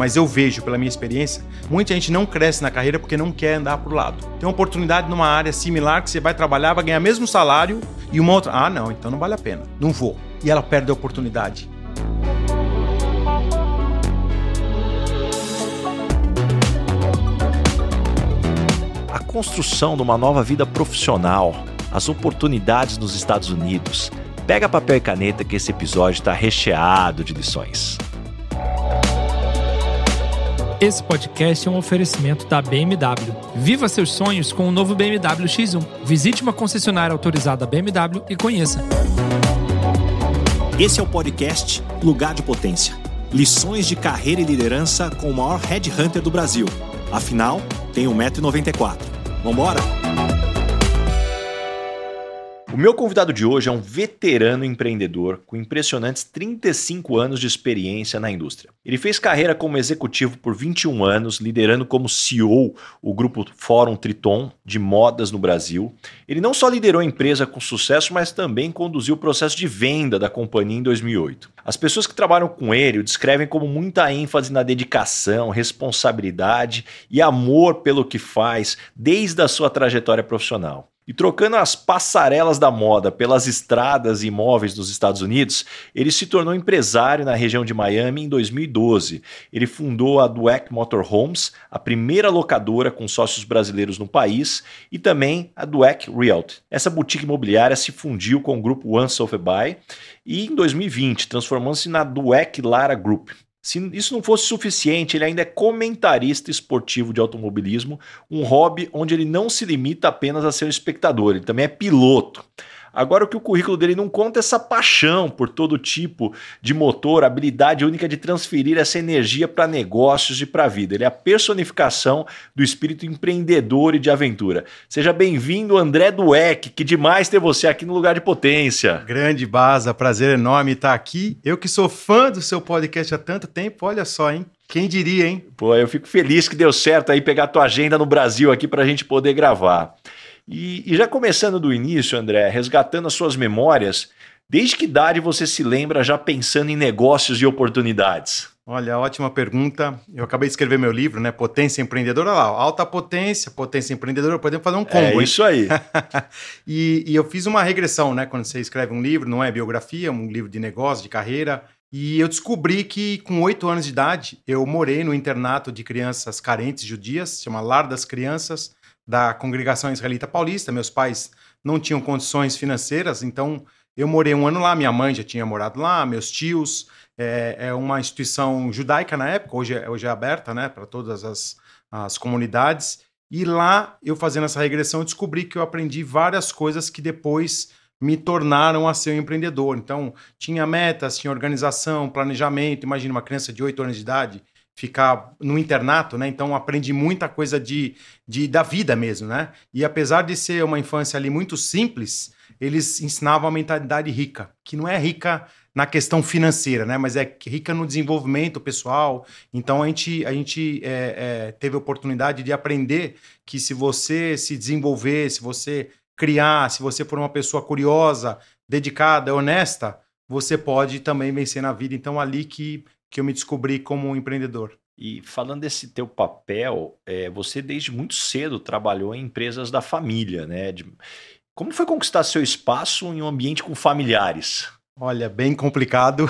mas eu vejo pela minha experiência, muita gente não cresce na carreira porque não quer andar pro lado. Tem uma oportunidade numa área similar que você vai trabalhar, vai ganhar mesmo salário e uma outra, ah, não, então não vale a pena. Não vou. E ela perde a oportunidade. A construção de uma nova vida profissional, as oportunidades nos Estados Unidos. Pega papel e caneta que esse episódio está recheado de lições. Esse podcast é um oferecimento da BMW. Viva seus sonhos com o novo BMW X1. Visite uma concessionária autorizada BMW e conheça. Esse é o podcast Lugar de Potência. Lições de carreira e liderança com o maior headhunter do Brasil. Afinal, tem 1,94m. Vambora? Meu convidado de hoje é um veterano empreendedor com impressionantes 35 anos de experiência na indústria. Ele fez carreira como executivo por 21 anos, liderando como CEO o grupo Fórum Triton de modas no Brasil. Ele não só liderou a empresa com sucesso, mas também conduziu o processo de venda da companhia em 2008. As pessoas que trabalham com ele o descrevem como muita ênfase na dedicação, responsabilidade e amor pelo que faz desde a sua trajetória profissional. E trocando as passarelas da moda pelas estradas e imóveis dos Estados Unidos, ele se tornou empresário na região de Miami em 2012. Ele fundou a Dweck Motorhomes, a primeira locadora com sócios brasileiros no país, e também a Dweck Realty. Essa boutique imobiliária se fundiu com o grupo One Sotheby e em 2020 transformou-se na Dweck Lara Group. Se isso não fosse suficiente, ele ainda é comentarista esportivo de automobilismo, um hobby onde ele não se limita apenas a ser espectador, ele também é piloto. Agora, o que o currículo dele não conta é essa paixão por todo tipo de motor, habilidade única de transferir essa energia para negócios e para a vida. Ele é a personificação do espírito empreendedor e de aventura. Seja bem-vindo, André Dueck, que demais ter você aqui no Lugar de Potência. Grande Baza, prazer enorme estar aqui. Eu que sou fã do seu podcast há tanto tempo, olha só, hein? Quem diria, hein? Pô, eu fico feliz que deu certo aí pegar a tua agenda no Brasil aqui para a gente poder gravar. E, e já começando do início, André, resgatando as suas memórias, desde que idade você se lembra já pensando em negócios e oportunidades? Olha, ótima pergunta. Eu acabei de escrever meu livro, né? Potência Empreendedora. Olha lá, alta potência, potência empreendedora. Podemos fazer um combo. É isso aí. e, e, eu fiz uma regressão, né? Quando você escreve um livro, não é biografia, é um livro de negócio, de carreira. E eu descobri que com oito anos de idade eu morei no internato de crianças carentes judias, chama Lar das Crianças, da congregação israelita paulista. Meus pais não tinham condições financeiras, então eu morei um ano lá. Minha mãe já tinha morado lá, meus tios. É, é uma instituição judaica na época, hoje é, hoje é aberta né, para todas as, as comunidades. E lá, eu fazendo essa regressão, descobri que eu aprendi várias coisas que depois me tornaram a ser um empreendedor. Então, tinha metas, tinha organização, planejamento. Imagina uma criança de 8 anos de idade ficar no internato, né? Então aprendi muita coisa de, de da vida mesmo, né? E apesar de ser uma infância ali muito simples, eles ensinavam a mentalidade rica, que não é rica na questão financeira, né? Mas é rica no desenvolvimento pessoal. Então a gente, a gente é, é, teve a oportunidade de aprender que se você se desenvolver, se você criar, se você for uma pessoa curiosa, dedicada, honesta, você pode também vencer na vida. Então ali que que eu me descobri como um empreendedor. E falando desse teu papel, é, você desde muito cedo trabalhou em empresas da família, né? De... Como foi conquistar seu espaço em um ambiente com familiares? Olha, bem complicado.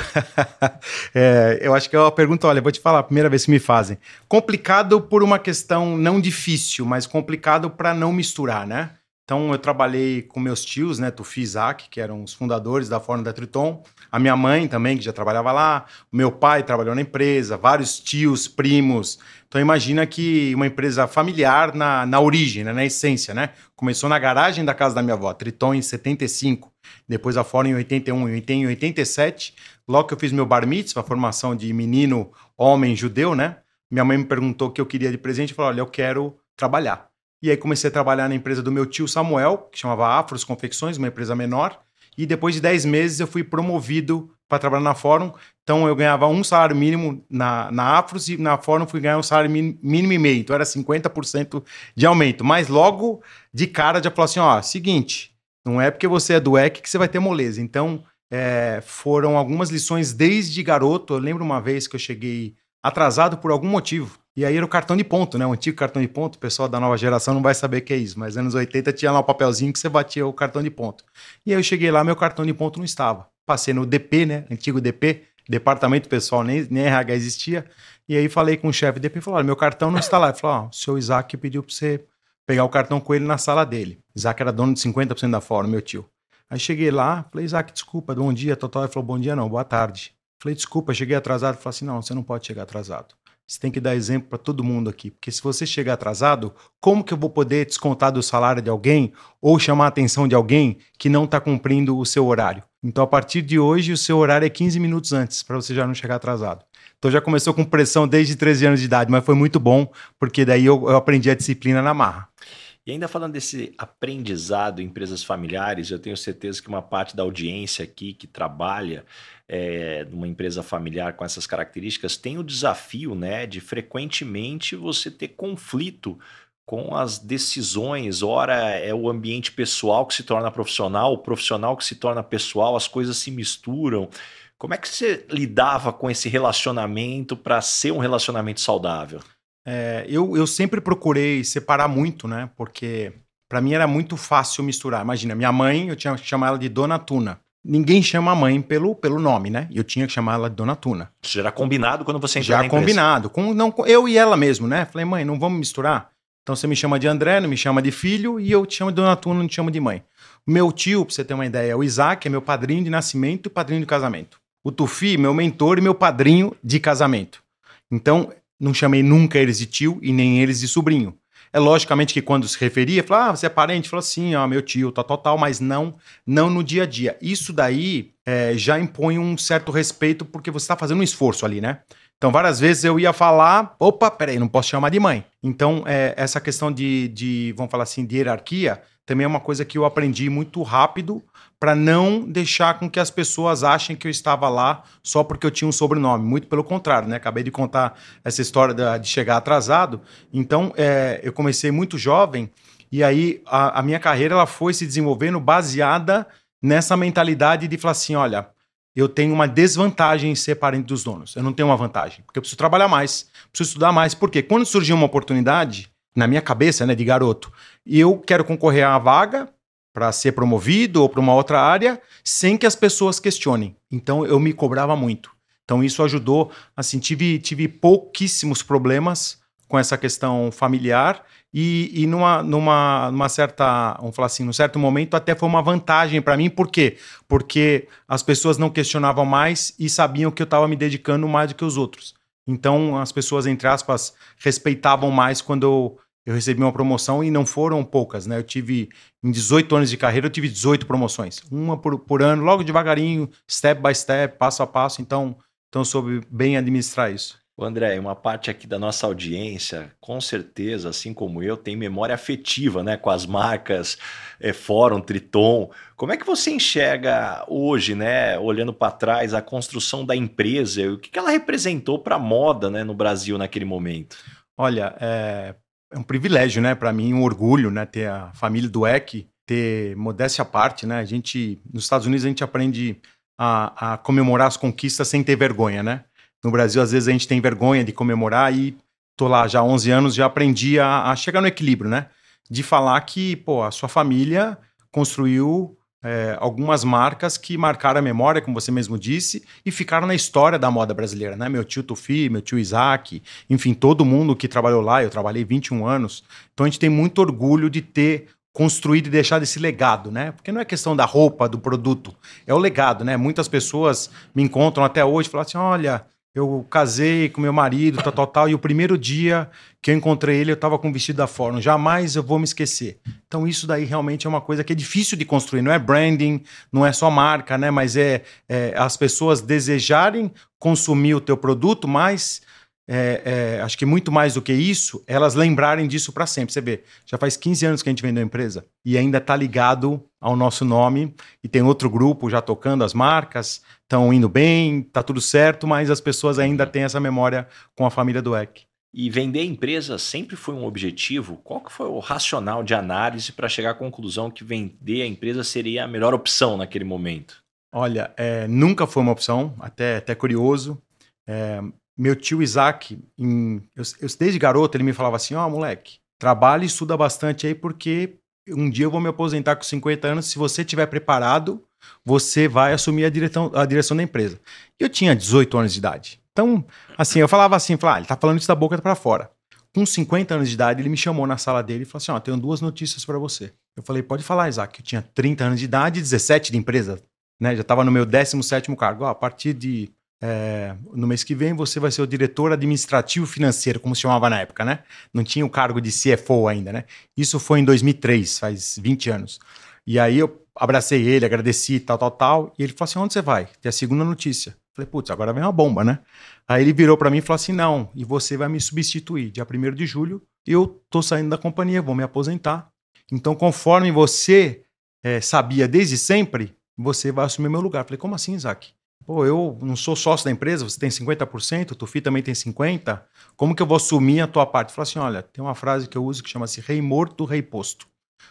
é, eu acho que é uma pergunta, olha, vou te falar, a primeira vez que me fazem. Complicado por uma questão não difícil, mas complicado para não misturar, né? Então eu trabalhei com meus tios, né, Tufi e Isaac, que eram os fundadores da Fórmula da Triton, a minha mãe também, que já trabalhava lá, o meu pai trabalhou na empresa, vários tios, primos. Então imagina que uma empresa familiar na, na origem, né, na essência, né? Começou na garagem da casa da minha avó, Triton em 75, depois a Fórmula em 81 e em 87, logo que eu fiz meu bar mitzvah, formação de menino, homem, judeu, né? Minha mãe me perguntou o que eu queria de presente e falou, olha, eu quero trabalhar. E aí comecei a trabalhar na empresa do meu tio Samuel, que chamava Afros Confecções, uma empresa menor. E depois de 10 meses eu fui promovido para trabalhar na Fórum. Então eu ganhava um salário mínimo na, na Afros e na Fórum fui ganhar um salário mínimo e meio. Então era 50% de aumento. Mas logo de cara já falou assim: ó, seguinte, não é porque você é do EC que você vai ter moleza. Então é, foram algumas lições desde garoto. Eu lembro uma vez que eu cheguei atrasado por algum motivo. E aí era o cartão de ponto, né? O antigo cartão de ponto, o pessoal da nova geração não vai saber o que é isso, mas anos 80 tinha lá o um papelzinho que você batia o cartão de ponto. E aí eu cheguei lá, meu cartão de ponto não estava. Passei no DP, né? Antigo DP, departamento pessoal, nem, nem RH existia. E aí falei com o chefe do DP e falou: meu cartão não está lá. Ele falou: oh, o seu Isaac pediu para você pegar o cartão com ele na sala dele. Isaac era dono de 50% da Fórum, meu tio. Aí cheguei lá, falei, Isaac, desculpa, bom dia, total. Ele falou, bom dia não, boa tarde. Falei, desculpa, cheguei atrasado. Falou assim, não, você não pode chegar atrasado. Você tem que dar exemplo para todo mundo aqui, porque se você chegar atrasado, como que eu vou poder descontar do salário de alguém ou chamar a atenção de alguém que não está cumprindo o seu horário? Então, a partir de hoje, o seu horário é 15 minutos antes, para você já não chegar atrasado. Então, já começou com pressão desde 13 anos de idade, mas foi muito bom, porque daí eu, eu aprendi a disciplina na marra. E ainda falando desse aprendizado em empresas familiares, eu tenho certeza que uma parte da audiência aqui que trabalha é, numa empresa familiar com essas características tem o desafio né, de frequentemente você ter conflito com as decisões, ora é o ambiente pessoal que se torna profissional, o profissional que se torna pessoal, as coisas se misturam. Como é que você lidava com esse relacionamento para ser um relacionamento saudável? É, eu, eu sempre procurei separar muito, né? Porque para mim era muito fácil misturar. Imagina, minha mãe, eu tinha que chamar ela de Dona Tuna. Ninguém chama a mãe pelo, pelo nome, né? Eu tinha que chamar ela de Dona Tuna. Isso já era combinado quando você entrou Já combinado. Com, não, eu e ela mesmo, né? Falei, mãe, não vamos misturar? Então você me chama de André, não me chama de filho, e eu te chamo de Dona Tuna, não te chamo de mãe. Meu tio, pra você ter uma ideia, é o Isaac, é meu padrinho de nascimento e padrinho de casamento. O Tufi, meu mentor e meu padrinho de casamento. Então, não chamei nunca eles de tio e nem eles de sobrinho. É logicamente que quando se referia, falava, ah, você é parente? Falou assim, ó, meu tio, tal, tal, tal, mas não, não no dia a dia. Isso daí é, já impõe um certo respeito porque você está fazendo um esforço ali, né? Então, várias vezes eu ia falar, opa, peraí, não posso chamar de mãe. Então, é, essa questão de, de, vamos falar assim, de hierarquia, também é uma coisa que eu aprendi muito rápido para não deixar com que as pessoas achem que eu estava lá só porque eu tinha um sobrenome. Muito pelo contrário, né? Acabei de contar essa história de chegar atrasado. Então, é, eu comecei muito jovem e aí a, a, minha carreira ela foi se desenvolvendo baseada nessa mentalidade de falar assim, olha, eu tenho uma desvantagem em ser parente dos donos. Eu não tenho uma vantagem, porque eu preciso trabalhar mais, preciso estudar mais. Porque quando surgiu uma oportunidade, na minha cabeça, né, de garoto, eu quero concorrer à vaga, para ser promovido ou para uma outra área sem que as pessoas questionem. Então eu me cobrava muito. Então isso ajudou, assim, tive, tive pouquíssimos problemas com essa questão familiar e, e numa, numa, numa certa, vamos falar assim, num certo momento até foi uma vantagem para mim, por quê? Porque as pessoas não questionavam mais e sabiam que eu estava me dedicando mais do que os outros. Então as pessoas, entre aspas, respeitavam mais quando eu eu recebi uma promoção e não foram poucas, né? Eu tive, em 18 anos de carreira, eu tive 18 promoções. Uma por, por ano, logo devagarinho, step by step, passo a passo. Então, então soube bem administrar isso. O André, uma parte aqui da nossa audiência, com certeza, assim como eu, tem memória afetiva né, com as marcas é, Fórum, Triton. Como é que você enxerga hoje, né, olhando para trás, a construção da empresa? O que, que ela representou para a moda né, no Brasil naquele momento? Olha, é, é um privilégio, né, para mim, um orgulho, né, ter a família do EC, ter modéstia à parte, né? A gente, nos Estados Unidos, a gente aprende a, a, comemorar as conquistas sem ter vergonha, né? No Brasil, às vezes, a gente tem vergonha de comemorar e tô lá já há 11 anos, já aprendi a, a chegar no equilíbrio, né? De falar que, pô, a sua família construiu é, algumas marcas que marcaram a memória, como você mesmo disse, e ficaram na história da moda brasileira, né? Meu tio Tufi, meu tio Isaac, enfim, todo mundo que trabalhou lá, eu trabalhei 21 anos. Então a gente tem muito orgulho de ter construído e deixado esse legado, né? Porque não é questão da roupa, do produto, é o legado, né? Muitas pessoas me encontram até hoje e falam assim: olha, eu casei com meu marido, tal, tal, tal, e o primeiro dia que eu encontrei ele, eu estava com o vestido da Fórmula. Jamais eu vou me esquecer. Então, isso daí realmente é uma coisa que é difícil de construir. Não é branding, não é só marca, né? Mas é, é as pessoas desejarem consumir o teu produto, mas é, é, acho que muito mais do que isso, elas lembrarem disso para sempre. Você vê, já faz 15 anos que a gente vendeu a empresa e ainda está ligado ao nosso nome e tem outro grupo já tocando as marcas, estão indo bem, tá tudo certo, mas as pessoas ainda têm essa memória com a família do EC. E vender a empresa sempre foi um objetivo? Qual que foi o racional de análise para chegar à conclusão que vender a empresa seria a melhor opção naquele momento? Olha, é, nunca foi uma opção, até, até curioso. É, meu tio Isaac, em, eu, eu, desde garoto, ele me falava assim: ó, oh, moleque, trabalha e estuda bastante aí, porque um dia eu vou me aposentar com 50 anos. Se você estiver preparado, você vai assumir a direção, a direção da empresa. Eu tinha 18 anos de idade. Então, assim, eu falava assim, falava, ah, ele tá falando isso da boca para fora. Com 50 anos de idade, ele me chamou na sala dele e falou assim: Ó, oh, tenho duas notícias para você. Eu falei: Pode falar, Isaac. Eu tinha 30 anos de idade, 17 de empresa, né? Já estava no meu 17 cargo. Oh, a partir de. É, no mês que vem, você vai ser o diretor administrativo financeiro, como se chamava na época, né? Não tinha o cargo de CFO ainda, né? Isso foi em 2003, faz 20 anos. E aí eu abracei ele, agradeci, tal, tal, tal. E ele falou assim: onde você vai? Tem a segunda notícia. Falei, putz, agora vem uma bomba, né? Aí ele virou para mim e falou assim: não, e você vai me substituir. Dia 1 de julho, eu tô saindo da companhia, vou me aposentar. Então, conforme você é, sabia desde sempre, você vai assumir meu lugar. Falei, como assim, Isaac? Pô, eu não sou sócio da empresa, você tem 50%, o Tufi também tem 50%. Como que eu vou assumir a tua parte? Falei assim: olha, tem uma frase que eu uso que chama-se rei morto, rei posto.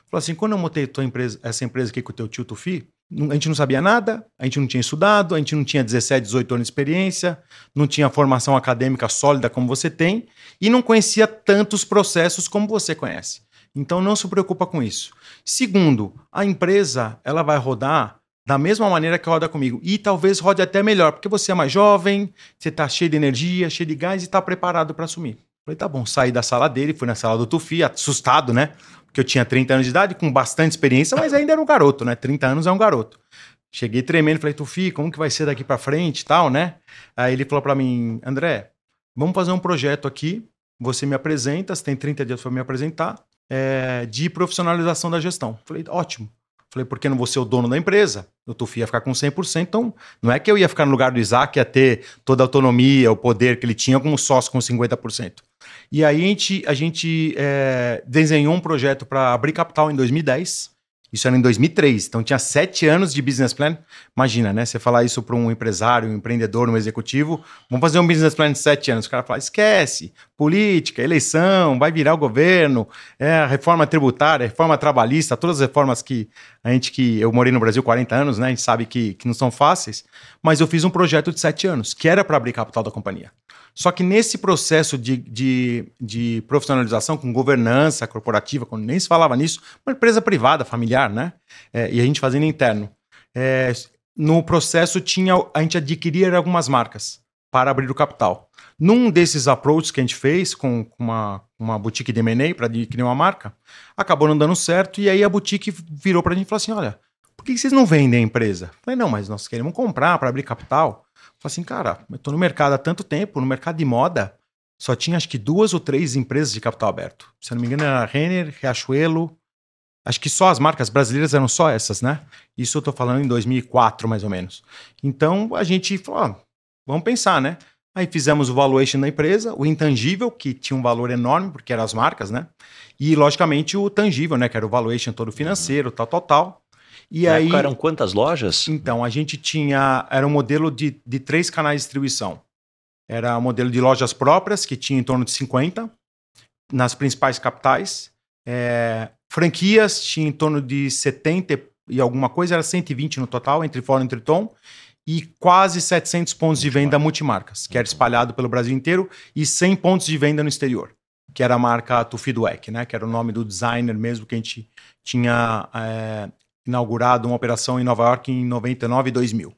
Falou assim: quando eu montei tua empresa, essa empresa aqui com o teu tio Tufi, a gente não sabia nada, a gente não tinha estudado, a gente não tinha 17, 18 anos de experiência, não tinha formação acadêmica sólida como você tem e não conhecia tantos processos como você conhece. Então não se preocupa com isso. Segundo, a empresa ela vai rodar da mesma maneira que roda comigo e talvez rode até melhor, porque você é mais jovem, você está cheio de energia, cheio de gás e está preparado para assumir. Falei, tá bom, saí da sala dele, fui na sala do Tufi, assustado, né? Porque eu tinha 30 anos de idade, com bastante experiência, mas ainda era um garoto, né? 30 anos é um garoto. Cheguei tremendo, falei, Tufi, como que vai ser daqui para frente e tal, né? Aí ele falou para mim, André, vamos fazer um projeto aqui, você me apresenta, você tem 30 dias para me apresentar, é, de profissionalização da gestão. Falei, ótimo. Falei, por que não vou ser o dono da empresa? O Tufi ia ficar com 100%, então não é que eu ia ficar no lugar do Isaac, ia ter toda a autonomia, o poder que ele tinha como sócio com 50%. E aí a gente, a gente é, desenhou um projeto para abrir capital em 2010. Isso era em 2003, então tinha sete anos de business plan. Imagina, né? Você falar isso para um empresário, um empreendedor, um executivo. Vamos fazer um business plan de sete anos. O cara fala: esquece, política, eleição, vai virar o governo, é, reforma tributária, reforma trabalhista, todas as reformas que a gente que. Eu morei no Brasil 40 anos, né? A gente sabe que, que não são fáceis. Mas eu fiz um projeto de sete anos, que era para abrir capital da companhia. Só que nesse processo de, de, de, profissionalização com governança corporativa, quando nem se falava nisso, uma empresa privada, familiar, né? É, e a gente fazendo interno. É, no processo tinha a gente adquirir algumas marcas para abrir o capital. Num desses approaches que a gente fez com uma, uma boutique de M&A para adquirir uma marca, acabou não dando certo e aí a boutique virou para a gente e falou assim, olha, por que vocês não vendem a empresa? Eu falei, não, mas nós queremos comprar para abrir capital. Falei assim, cara, eu tô no mercado há tanto tempo, no mercado de moda, só tinha acho que duas ou três empresas de capital aberto. Se eu não me engano, era Renner, Riachuelo. Acho que só as marcas brasileiras eram só essas, né? Isso eu tô falando em 2004, mais ou menos. Então a gente falou, vamos pensar, né? Aí fizemos o valuation da empresa, o intangível, que tinha um valor enorme, porque eram as marcas, né? E, logicamente, o tangível, né? Que era o valuation todo financeiro, tal, tal, tal. E Na aí, época eram quantas lojas? Então, a gente tinha. Era um modelo de, de três canais de distribuição. Era um modelo de lojas próprias, que tinha em torno de 50, nas principais capitais. É, franquias tinha em torno de 70 e alguma coisa, era 120 no total, entre fora e entre tom. E quase 700 pontos de venda multimarcas, que era espalhado pelo Brasil inteiro, e 100 pontos de venda no exterior, que era a marca Tufidwek, né? Que era o nome do designer mesmo que a gente tinha é, inaugurado uma operação em Nova York em 99 e 2000.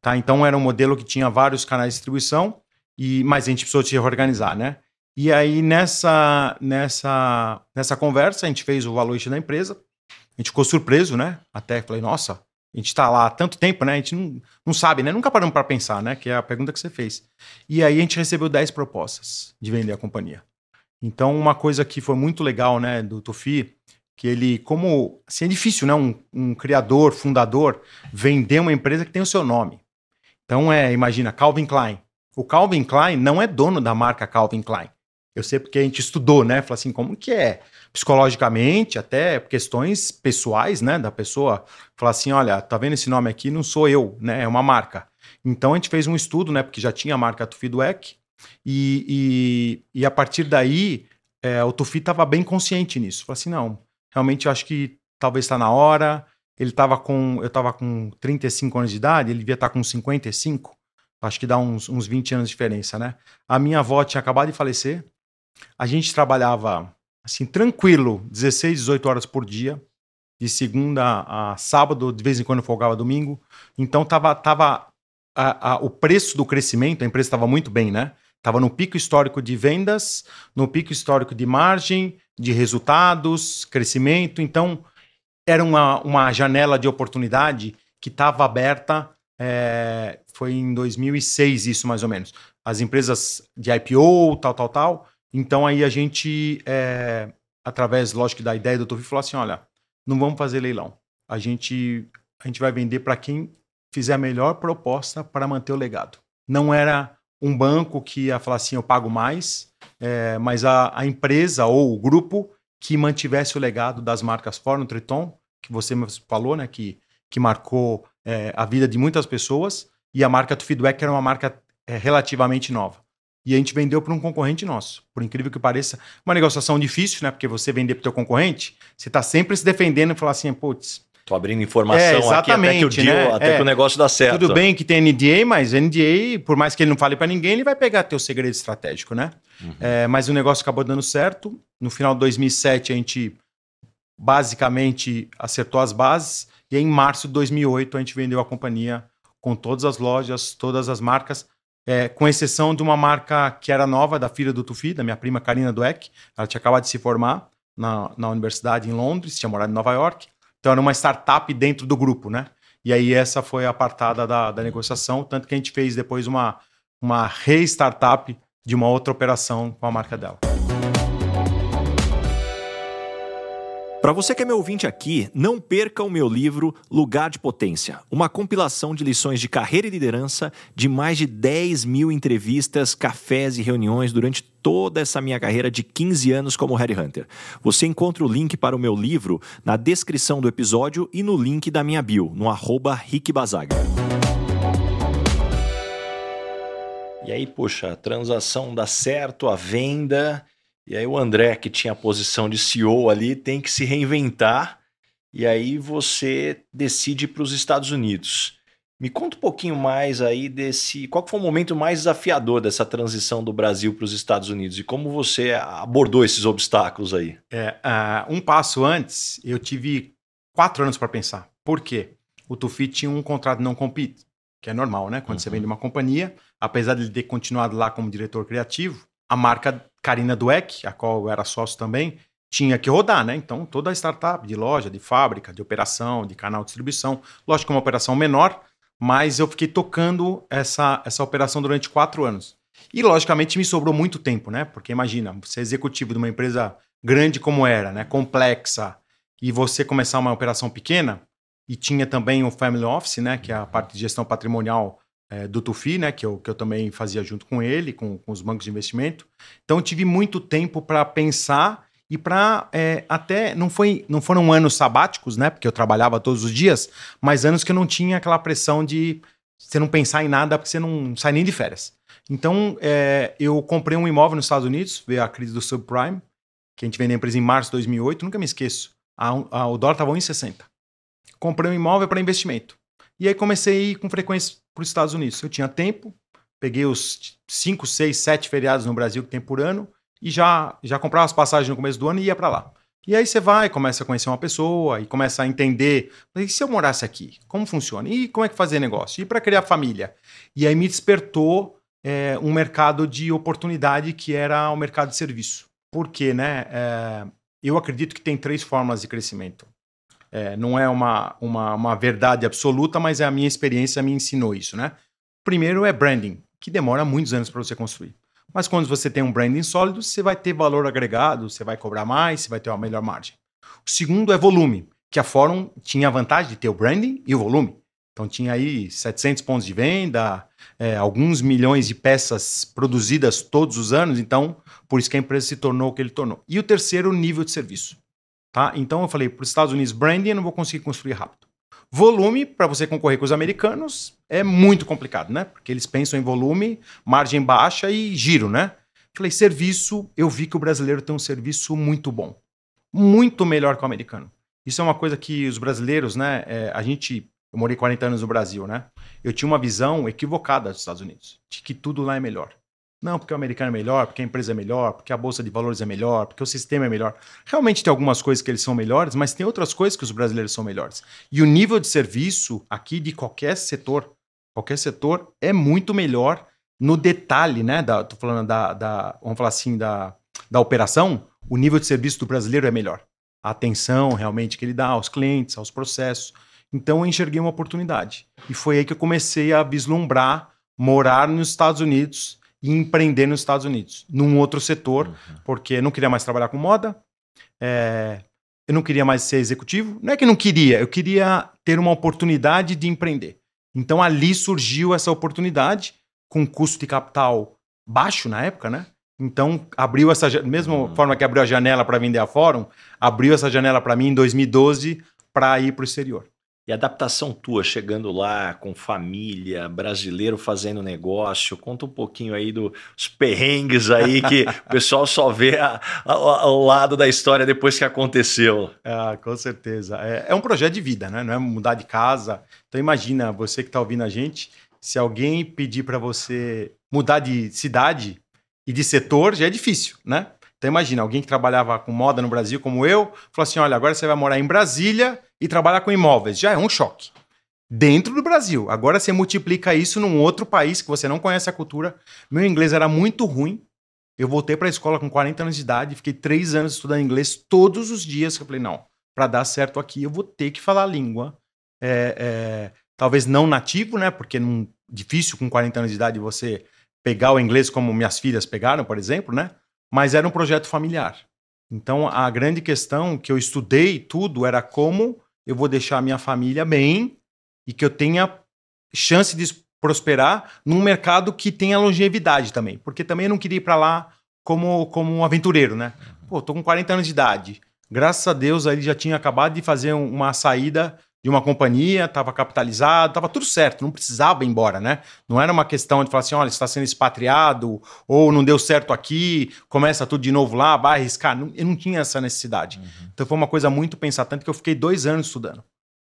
Tá? Então era um modelo que tinha vários canais de distribuição, e mas a gente precisou se reorganizar, né? E aí nessa nessa nessa conversa a gente fez o valuation da empresa. A gente ficou surpreso, né? Até falei, nossa, a gente está lá há tanto tempo, né? A gente não, não sabe, né? Nunca paramos para pensar, né? Que é a pergunta que você fez. E aí a gente recebeu 10 propostas de vender a companhia. Então, uma coisa que foi muito legal, né, do Tufi, que ele, como. Assim, é difícil, né? Um, um, criador, fundador, vender uma empresa que tem o seu nome. Então, é, imagina, Calvin Klein. O Calvin Klein não é dono da marca Calvin Klein. Eu sei porque a gente estudou, né? Fala assim, como que é? Psicologicamente, até questões pessoais, né? Da pessoa. Falar assim, olha, tá vendo esse nome aqui? Não sou eu, né? É uma marca. Então, a gente fez um estudo, né? Porque já tinha a marca Tufi Dweck. E, e, e a partir daí, é, o Tufi estava bem consciente nisso. Falou assim, não, Realmente eu acho que talvez está na hora. Ele estava com. Eu estava com 35 anos de idade, ele devia estar tá com 55. Acho que dá uns, uns 20 anos de diferença, né? A minha avó tinha acabado de falecer. A gente trabalhava, assim, tranquilo, 16, 18 horas por dia, de segunda a sábado, de vez em quando folgava domingo. Então, tava, tava a, a, o preço do crescimento, a empresa estava muito bem, né? Estava no pico histórico de vendas, no pico histórico de margem, de resultados, crescimento. Então, era uma, uma janela de oportunidade que estava aberta. É, foi em 2006, isso mais ou menos. As empresas de IPO, tal, tal, tal. Então, aí a gente, é, através, lógico, da ideia do Tufi, falou assim: olha, não vamos fazer leilão. A gente, a gente vai vender para quem fizer a melhor proposta para manter o legado. Não era um banco que ia falar assim, eu pago mais, é, mas a, a, empresa ou o grupo que mantivesse o legado das marcas Fórum Triton, que você falou, né, que, que marcou é, a vida de muitas pessoas, e a marca Feedback era uma marca é, relativamente nova. E a gente vendeu para um concorrente nosso. Por incrível que pareça, uma negociação difícil, né? Porque você vender para o teu concorrente, você está sempre se defendendo e falar assim, putz, Tô abrindo informação é, aqui até que o deal, né? até é, que o negócio dá certo. Tudo bem que tem NDA, mas NDA, por mais que ele não fale para ninguém, ele vai pegar teu segredo estratégico, né? Uhum. É, mas o negócio acabou dando certo. No final de 2007, a gente basicamente acertou as bases. E em março de 2008, a gente vendeu a companhia com todas as lojas, todas as marcas, é, com exceção de uma marca que era nova, da filha do Tufi, da minha prima Karina Dweck. Ela tinha acabado de se formar na, na universidade em Londres, tinha morado em Nova York. Então era uma startup dentro do grupo, né? E aí essa foi a partada da, da negociação, tanto que a gente fez depois uma, uma re-startup de uma outra operação com a marca dela. Para você que é meu ouvinte aqui, não perca o meu livro Lugar de Potência, uma compilação de lições de carreira e liderança de mais de 10 mil entrevistas, cafés e reuniões durante toda essa minha carreira de 15 anos como Headhunter. Você encontra o link para o meu livro na descrição do episódio e no link da minha bio, no arroba Rick Bazaga. E aí, poxa, a transação dá certo, a venda e aí o André, que tinha a posição de CEO ali, tem que se reinventar. E aí você decide para os Estados Unidos. Me conta um pouquinho mais aí desse. Qual foi o momento mais desafiador dessa transição do Brasil para os Estados Unidos e como você abordou esses obstáculos aí? É, uh, um passo antes, eu tive quatro anos para pensar. Por quê? O Tufi tinha um contrato não compete, que é normal, né? Quando uhum. você vende uma companhia, apesar de ele ter continuado lá como diretor criativo, a marca Carina Dueck, a qual eu era sócio também, tinha que rodar, né? Então, toda a startup de loja, de fábrica, de operação, de canal de distribuição, lógico que é uma operação menor, mas eu fiquei tocando essa, essa operação durante quatro anos. E, logicamente, me sobrou muito tempo, né? Porque imagina, você é executivo de uma empresa grande como era, né? Complexa, e você começar uma operação pequena, e tinha também o Family Office, né? Que é a parte de gestão patrimonial é, do Tufi, né, que eu, que eu também fazia junto com ele, com, com os bancos de investimento. Então tive muito tempo para pensar e para é, até não foi não foram anos sabáticos, né, porque eu trabalhava todos os dias, mas anos que eu não tinha aquela pressão de você não pensar em nada porque você não sai nem de férias. Então é, eu comprei um imóvel nos Estados Unidos, veio a crise do subprime, que a gente vendeu a empresa em março de 2008, nunca me esqueço. A, a, o dólar estava 1,60. Comprei um imóvel para investimento. E aí comecei a ir com frequência para os Estados Unidos. Eu tinha tempo, peguei os 5, 6, 7 feriados no Brasil que tem por ano e já, já comprava as passagens no começo do ano e ia para lá. E aí você vai, começa a conhecer uma pessoa e começa a entender, e se eu morasse aqui, como funciona? E como é que fazer negócio? E para criar família? E aí me despertou é, um mercado de oportunidade que era o mercado de serviço. Por quê, né? É, eu acredito que tem três formas de crescimento. É, não é uma, uma, uma verdade absoluta, mas é a minha experiência me ensinou isso, né? Primeiro é branding, que demora muitos anos para você construir. Mas quando você tem um branding sólido, você vai ter valor agregado, você vai cobrar mais, você vai ter uma melhor margem. O segundo é volume, que a Fórum tinha a vantagem de ter o branding e o volume. Então tinha aí 700 pontos de venda, é, alguns milhões de peças produzidas todos os anos, então por isso que a empresa se tornou o que ele tornou. E o terceiro, nível de serviço. Tá? Então eu falei, para os Estados Unidos, branding eu não vou conseguir construir rápido. Volume, para você concorrer com os americanos, é muito complicado, né? Porque eles pensam em volume, margem baixa e giro, né? Falei, serviço, eu vi que o brasileiro tem um serviço muito bom. Muito melhor que o americano. Isso é uma coisa que os brasileiros, né? É, a gente Eu morei 40 anos no Brasil, né? Eu tinha uma visão equivocada dos Estados Unidos, de que tudo lá é melhor. Não, porque o americano é melhor, porque a empresa é melhor, porque a bolsa de valores é melhor, porque o sistema é melhor. Realmente tem algumas coisas que eles são melhores, mas tem outras coisas que os brasileiros são melhores. E o nível de serviço aqui de qualquer setor, qualquer setor é muito melhor no detalhe, né? Da, tô falando da, da vamos falar assim, da, da operação, o nível de serviço do brasileiro é melhor. A atenção realmente que ele dá aos clientes, aos processos. Então eu enxerguei uma oportunidade. E foi aí que eu comecei a vislumbrar morar nos Estados Unidos e empreender nos Estados Unidos, num outro setor, uhum. porque eu não queria mais trabalhar com moda, é, eu não queria mais ser executivo. Não é que não queria, eu queria ter uma oportunidade de empreender. Então ali surgiu essa oportunidade, com custo de capital baixo na época, né? Então abriu essa mesma uhum. forma que abriu a janela para vender a Fórum, abriu essa janela para mim em 2012 para ir para o exterior. E adaptação tua, chegando lá com família, brasileiro fazendo negócio, conta um pouquinho aí dos perrengues aí que o pessoal só vê a, a, ao lado da história depois que aconteceu. Ah, com certeza. É, é, um projeto de vida, né? Não é mudar de casa. Então imagina, você que está ouvindo a gente, se alguém pedir para você mudar de cidade e de setor, já é difícil, né? Então imagina, alguém que trabalhava com moda no Brasil como eu, falou assim, olha, agora você vai morar em Brasília e trabalhar com imóveis. Já é um choque. Dentro do Brasil. Agora você multiplica isso num outro país que você não conhece a cultura. Meu inglês era muito ruim. Eu voltei para a escola com 40 anos de idade, fiquei três anos estudando inglês todos os dias. Eu falei, não, para dar certo aqui eu vou ter que falar a língua. É, é, talvez não nativo, né? Porque é difícil com 40 anos de idade você pegar o inglês como minhas filhas pegaram, por exemplo, né? Mas era um projeto familiar. Então a grande questão que eu estudei tudo era como eu vou deixar a minha família bem e que eu tenha chance de prosperar num mercado que tenha longevidade também. Porque também eu não queria ir para lá como, como um aventureiro, né? Pô, tô com 40 anos de idade. Graças a Deus, ele já tinha acabado de fazer uma saída de uma companhia, estava capitalizado, estava tudo certo, não precisava ir embora, né? Não era uma questão de falar assim, olha, está sendo expatriado, ou não deu certo aqui, começa tudo de novo lá, vai arriscar. Não, eu não tinha essa necessidade. Uhum. Então foi uma coisa muito pensar, tanto que eu fiquei dois anos estudando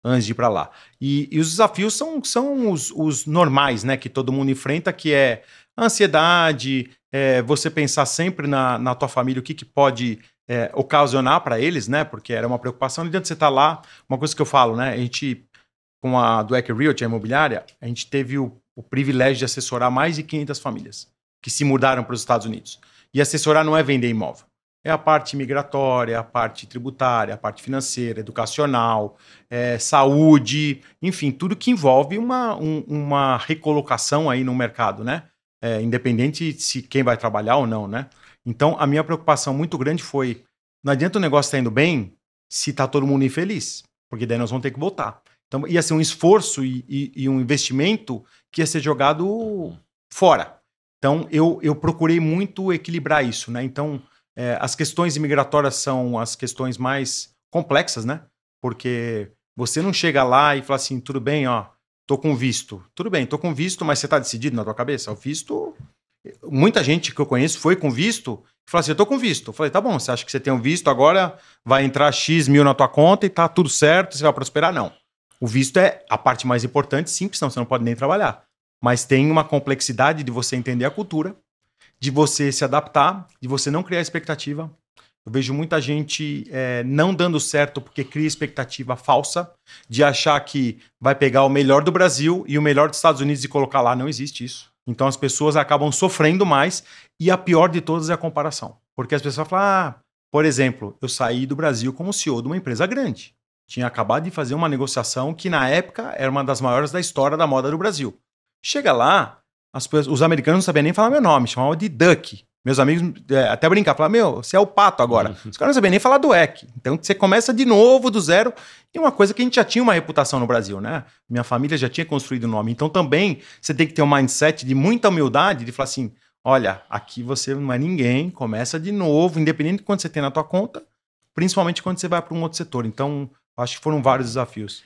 antes de ir para lá. E, e, os desafios são, são os, os, normais, né? Que todo mundo enfrenta, que é ansiedade, é, você pensar sempre na, na tua família, o que, que pode é, ocasionar para eles, né? Porque era uma preocupação. Não adianta você estar tá lá. Uma coisa que eu falo, né? A gente, com a do Realty, a imobiliária, a gente teve o, o privilégio de assessorar mais de 500 famílias que se mudaram para os Estados Unidos. E assessorar não é vender imóvel. É a parte migratória, a parte tributária, a parte financeira, educacional, é, saúde, enfim, tudo que envolve uma, um, uma recolocação aí no mercado, né? É, independente se quem vai trabalhar ou não, né? Então, a minha preocupação muito grande foi: não adianta o negócio estar tá indo bem se está todo mundo infeliz, porque daí nós vamos ter que voltar. Então, ia ser um esforço e, e, e um investimento que ia ser jogado fora. Então, eu, eu procurei muito equilibrar isso, né? Então, é, as questões imigratórias são as questões mais complexas, né? Porque você não chega lá e fala assim, tudo bem, ó, tô com visto. Tudo bem, tô com visto, mas você tá decidido na tua cabeça? O visto Muita gente que eu conheço foi com visto e falou assim: eu tô com visto. Eu falei, tá bom, você acha que você tem um visto agora, vai entrar X mil na tua conta e tá tudo certo, você vai prosperar? Não. O visto é a parte mais importante, sim, senão você não pode nem trabalhar. Mas tem uma complexidade de você entender a cultura, de você se adaptar, de você não criar expectativa. Eu vejo muita gente é, não dando certo porque cria expectativa falsa de achar que vai pegar o melhor do Brasil e o melhor dos Estados Unidos e colocar lá. Não existe isso. Então as pessoas acabam sofrendo mais e a pior de todas é a comparação. Porque as pessoas falam, ah, por exemplo, eu saí do Brasil como CEO de uma empresa grande. Tinha acabado de fazer uma negociação que na época era uma das maiores da história da moda do Brasil. Chega lá, pessoas, os americanos não sabiam nem falar meu nome, chamavam de Duck. Meus amigos é, até brincar, falavam, meu, você é o pato agora. Uhum. Os caras não sabiam nem falar do EC. Então você começa de novo, do zero. E uma coisa que a gente já tinha uma reputação no Brasil, né? Minha família já tinha construído o nome. Então também você tem que ter um mindset de muita humildade, de falar assim: olha, aqui você não é ninguém, começa de novo, independente de quanto você tem na tua conta, principalmente quando você vai para um outro setor. Então, acho que foram vários desafios.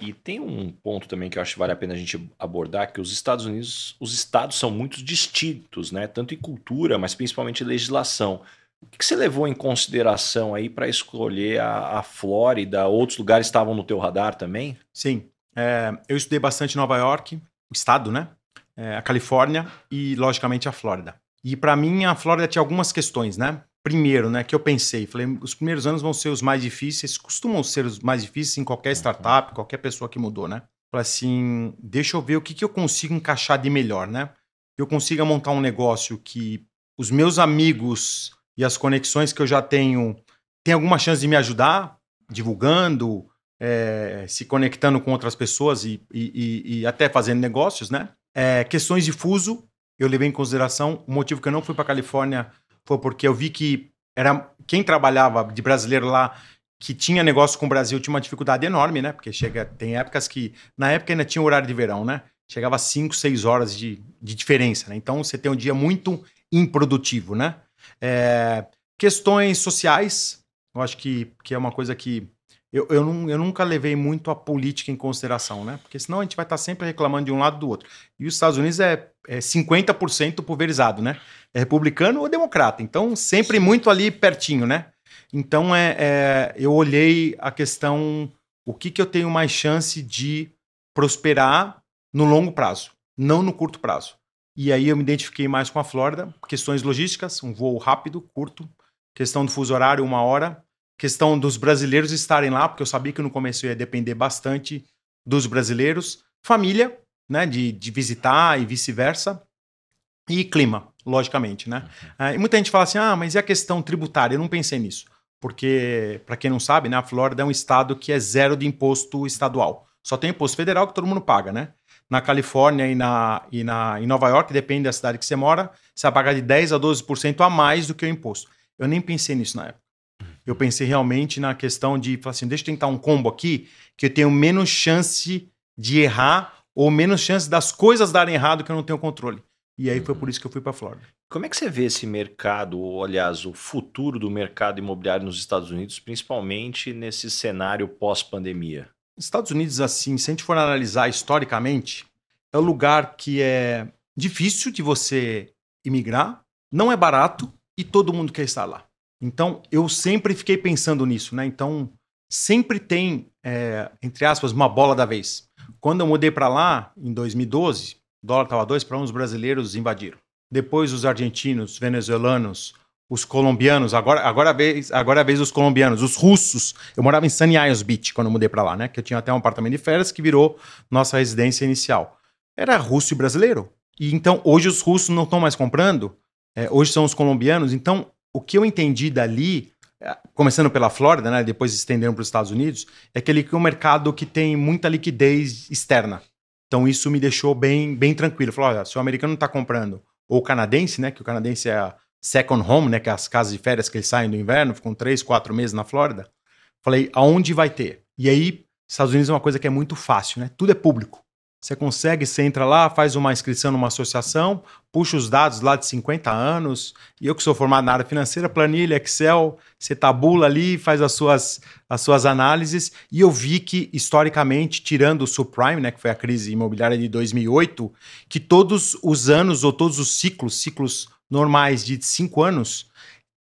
E tem um ponto também que eu acho que vale a pena a gente abordar, que os Estados Unidos, os estados são muito distintos, né? Tanto em cultura, mas principalmente em legislação. O que, você levou em consideração aí para escolher a, a, Flórida? Outros lugares estavam no teu radar também? Sim. É, eu estudei bastante Nova York, o estado, né? É, a Califórnia e, logicamente, a Flórida. E para mim, a Flórida tinha algumas questões, né? Primeiro, né, que eu pensei, falei, os primeiros anos vão ser os mais difíceis, costumam ser os mais difíceis em qualquer uhum. startup, qualquer pessoa que mudou, né? Falei assim, deixa eu ver o que, que eu consigo encaixar de melhor, né? Eu consiga montar um negócio que os meus amigos e as conexões que eu já tenho têm alguma chance de me ajudar, divulgando, é, se conectando com outras pessoas e, e, e até fazendo negócios, né? É, questões de fuso, eu levei em consideração. O motivo que eu não fui para Califórnia foi porque eu vi que era quem trabalhava de brasileiro lá que tinha negócio com o Brasil tinha uma dificuldade enorme, né? Porque chega, tem épocas que na época ainda tinha horário de verão, né? Chegava a 5, 6 horas de, de diferença, né? Então você tem um dia muito improdutivo, né? É, questões sociais, eu acho que, que é uma coisa que eu, eu, eu, nunca levei muito a política em consideração, né? Porque senão a gente vai estar sempre reclamando de um lado do outro. E os Estados Unidos é, é 50% pulverizado, né? É republicano ou democrata. Então, sempre muito ali pertinho, né? Então, é, é, eu olhei a questão: o que, que eu tenho mais chance de prosperar no longo prazo, não no curto prazo. E aí eu me identifiquei mais com a Flórida, questões logísticas, um voo rápido, curto, questão do fuso horário, uma hora, questão dos brasileiros estarem lá, porque eu sabia que no começo ia depender bastante dos brasileiros, família, né, de, de visitar e vice-versa, e clima, logicamente, né? Uhum. e muita gente fala assim, ah, mas e a questão tributária? Eu não pensei nisso, porque, para quem não sabe, né, a Flórida é um estado que é zero de imposto estadual. Só tem imposto federal que todo mundo paga, né? Na Califórnia e, na, e na, em Nova York, depende da cidade que você mora, você vai pagar de 10 a 12% a mais do que o imposto. Eu nem pensei nisso na época. Eu pensei realmente na questão de falar assim, deixa eu tentar um combo aqui que eu tenho menos chance de errar ou menos chance das coisas darem errado que eu não tenho controle. E aí foi por isso que eu fui para a Flórida. Como é que você vê esse mercado, ou aliás, o futuro do mercado imobiliário nos Estados Unidos, principalmente nesse cenário pós-pandemia? Estados Unidos, assim, se a gente for analisar historicamente, é o lugar que é difícil de você imigrar, não é barato e todo mundo quer estar lá. Então, eu sempre fiquei pensando nisso, né? Então, sempre tem, é, entre aspas, uma bola da vez. Quando eu mudei para lá, em 2012, o dólar estava 2 para 1, os brasileiros invadiram. Depois, os argentinos, venezuelanos, os colombianos, agora, agora, a vez, agora é a vez dos colombianos, os russos. Eu morava em Sunny Isles Beach quando eu mudei para lá, né? Que eu tinha até um apartamento de férias que virou nossa residência inicial. Era russo e brasileiro. E então, hoje os russos não estão mais comprando, é, hoje são os colombianos. Então, o que eu entendi dali, é, começando pela Flórida, né, depois estendendo para os Estados Unidos, é que ele é um mercado que tem muita liquidez externa. Então isso me deixou bem, bem tranquilo. Falou, olha, se o americano está comprando, ou o canadense, né, que o canadense é a second home, né, que é as casas de férias que eles saem do inverno, ficam três, quatro meses na Flórida. Falei, aonde vai ter? E aí, Estados Unidos é uma coisa que é muito fácil, né? Tudo é público. Você consegue, você entra lá, faz uma inscrição numa associação, puxa os dados lá de 50 anos, e eu que sou formado na área financeira, planilha, Excel, você tabula ali, faz as suas, as suas análises, e eu vi que, historicamente, tirando o subprime, né, que foi a crise imobiliária de 2008, que todos os anos, ou todos os ciclos, ciclos normais de cinco anos,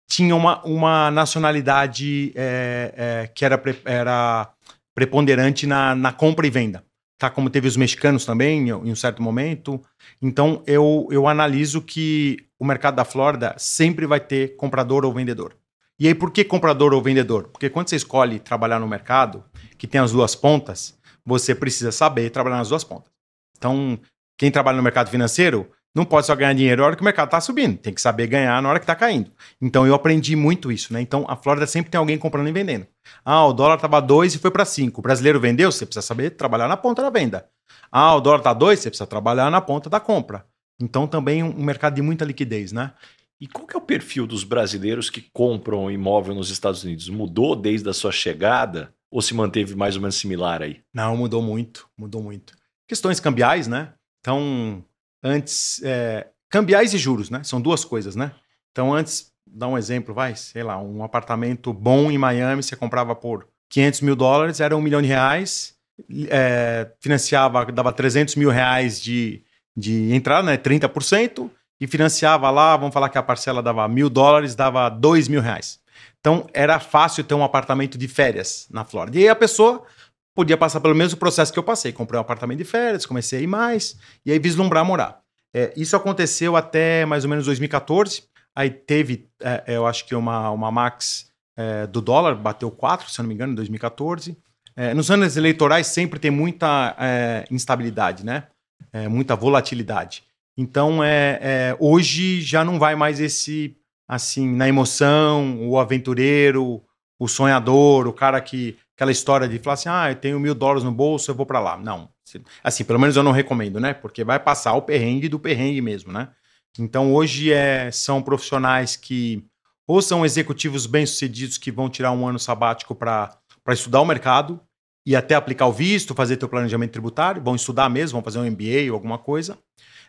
tinha uma, uma nacionalidade é, é, que era, pre, era preponderante na, na compra e venda tá? Como teve os mexicanos também em um certo momento. Então eu, eu analiso que o mercado da Flórida sempre vai ter comprador ou vendedor. E aí por que comprador ou vendedor? Porque quando você escolhe trabalhar no mercado que tem as duas pontas, você precisa saber trabalhar nas duas pontas. Então, quem trabalha no mercado financeiro não pode só ganhar dinheiro na hora que o mercado está subindo, tem que saber ganhar na hora que está caindo. Então eu aprendi muito isso, né? Então a Flórida sempre tem alguém comprando e vendendo. Ah, o dólar estava 2 e foi para 5. O brasileiro vendeu, você precisa saber trabalhar na ponta da venda. Ah, o dólar está 2, você precisa trabalhar na ponta da compra. Então também um mercado de muita liquidez, né? E qual que é o perfil dos brasileiros que compram imóvel nos Estados Unidos? Mudou desde a sua chegada ou se manteve mais ou menos similar aí? Não, mudou muito, mudou muito. Questões cambiais, né? Então, antes. É, cambiais e juros, né? São duas coisas, né? Então, antes, dá um exemplo, vai, sei lá, um apartamento bom em Miami, você comprava por 500 mil dólares, era um milhão de reais, é, financiava, dava 300 mil reais de, de entrada, né? 30%, e financiava lá, vamos falar que a parcela dava mil dólares, dava dois mil reais. Então, era fácil ter um apartamento de férias na Flórida. E aí a pessoa podia passar pelo mesmo processo que eu passei. Comprei um apartamento de férias, comecei a ir mais, e aí vislumbrar morar. É, isso aconteceu até mais ou menos 2014. Aí teve, é, eu acho que uma, uma max é, do dólar, bateu 4, se eu não me engano, em 2014. É, nos anos eleitorais sempre tem muita é, instabilidade, né? É, muita volatilidade. Então, é, hoje já não vai mais esse, assim, na emoção, o aventureiro, o sonhador, o cara que aquela história de falar assim, ah, eu tenho mil dólares no bolso, eu vou para lá. Não. Assim, pelo menos eu não recomendo, né? Porque vai passar o perrengue do perrengue mesmo, né? Então hoje é, são profissionais que ou são executivos bem-sucedidos que vão tirar um ano sabático para estudar o mercado e até aplicar o visto, fazer teu planejamento tributário, vão estudar mesmo, vão fazer um MBA ou alguma coisa.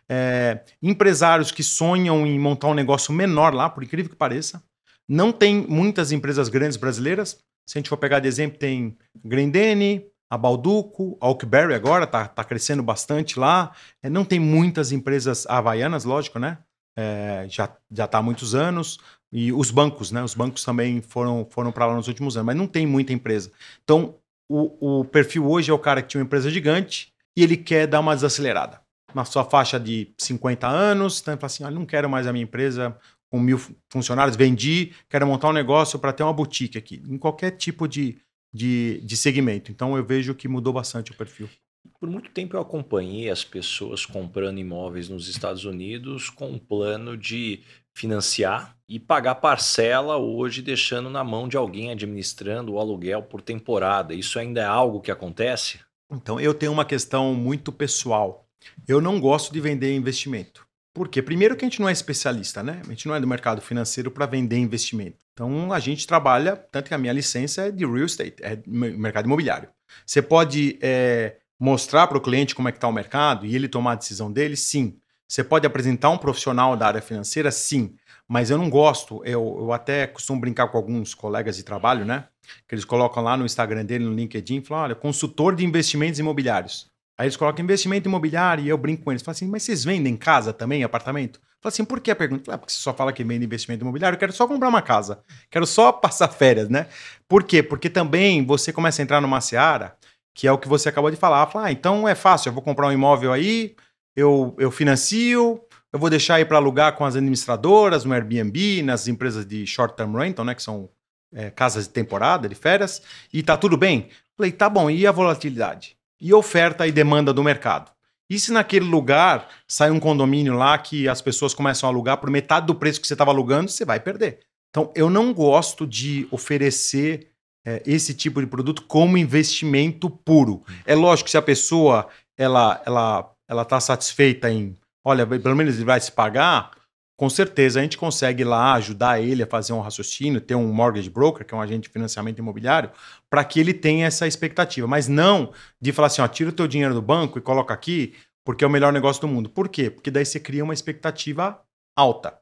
É, empresários que sonham em montar um negócio menor lá, por incrível que pareça. Não tem muitas empresas grandes brasileiras, se a gente for pegar de exemplo, tem Grendene, a Balduco, a Oakberry agora está tá crescendo bastante lá. É, não tem muitas empresas havaianas, lógico, né? É, já já está há muitos anos. E os bancos, né? Os bancos também foram, foram para lá nos últimos anos, mas não tem muita empresa. Então, o, o perfil hoje é o cara que tinha uma empresa gigante e ele quer dar uma desacelerada. Na sua faixa de 50 anos, então ele fala assim: ah, não quero mais a minha empresa com mil funcionários, vendi, quero montar um negócio para ter uma boutique aqui, em qualquer tipo de, de, de segmento. Então eu vejo que mudou bastante o perfil. Por muito tempo eu acompanhei as pessoas comprando imóveis nos Estados Unidos com um plano de financiar e pagar parcela hoje deixando na mão de alguém administrando o aluguel por temporada. Isso ainda é algo que acontece? Então eu tenho uma questão muito pessoal. Eu não gosto de vender investimento. Por quê? Primeiro que a gente não é especialista, né? A gente não é do mercado financeiro para vender investimento. Então a gente trabalha, tanto que a minha licença é de real estate, é mercado imobiliário. Você pode é, mostrar para o cliente como é que está o mercado e ele tomar a decisão dele? Sim. Você pode apresentar um profissional da área financeira? Sim. Mas eu não gosto, eu, eu até costumo brincar com alguns colegas de trabalho, né? Que eles colocam lá no Instagram dele, no LinkedIn, falam, olha, consultor de investimentos imobiliários. Aí eles colocam investimento imobiliário e eu brinco com eles. Falo assim, mas vocês vendem casa também, apartamento? Falo assim, por que a pergunta? Ah, porque você só fala que vende investimento imobiliário, eu quero só comprar uma casa. Quero só passar férias, né? Por quê? Porque também você começa a entrar numa seara, que é o que você acabou de falar. Fala, ah, então é fácil, eu vou comprar um imóvel aí, eu, eu financio, eu vou deixar aí para alugar com as administradoras, no Airbnb, nas empresas de short-term rental, né? Que são é, casas de temporada, de férias, e tá tudo bem? Falei, tá bom, e a volatilidade? E oferta e demanda do mercado. E se naquele lugar sai um condomínio lá que as pessoas começam a alugar por metade do preço que você estava alugando, você vai perder. Então, eu não gosto de oferecer é, esse tipo de produto como investimento puro. É lógico que se a pessoa ela ela ela está satisfeita em, olha, pelo menos ele vai se pagar, com certeza a gente consegue lá ajudar ele a fazer um raciocínio, ter um mortgage broker, que é um agente de financiamento imobiliário, para que ele tenha essa expectativa. Mas não de falar assim, ó, tira o teu dinheiro do banco e coloca aqui, porque é o melhor negócio do mundo. Por quê? Porque daí você cria uma expectativa alta.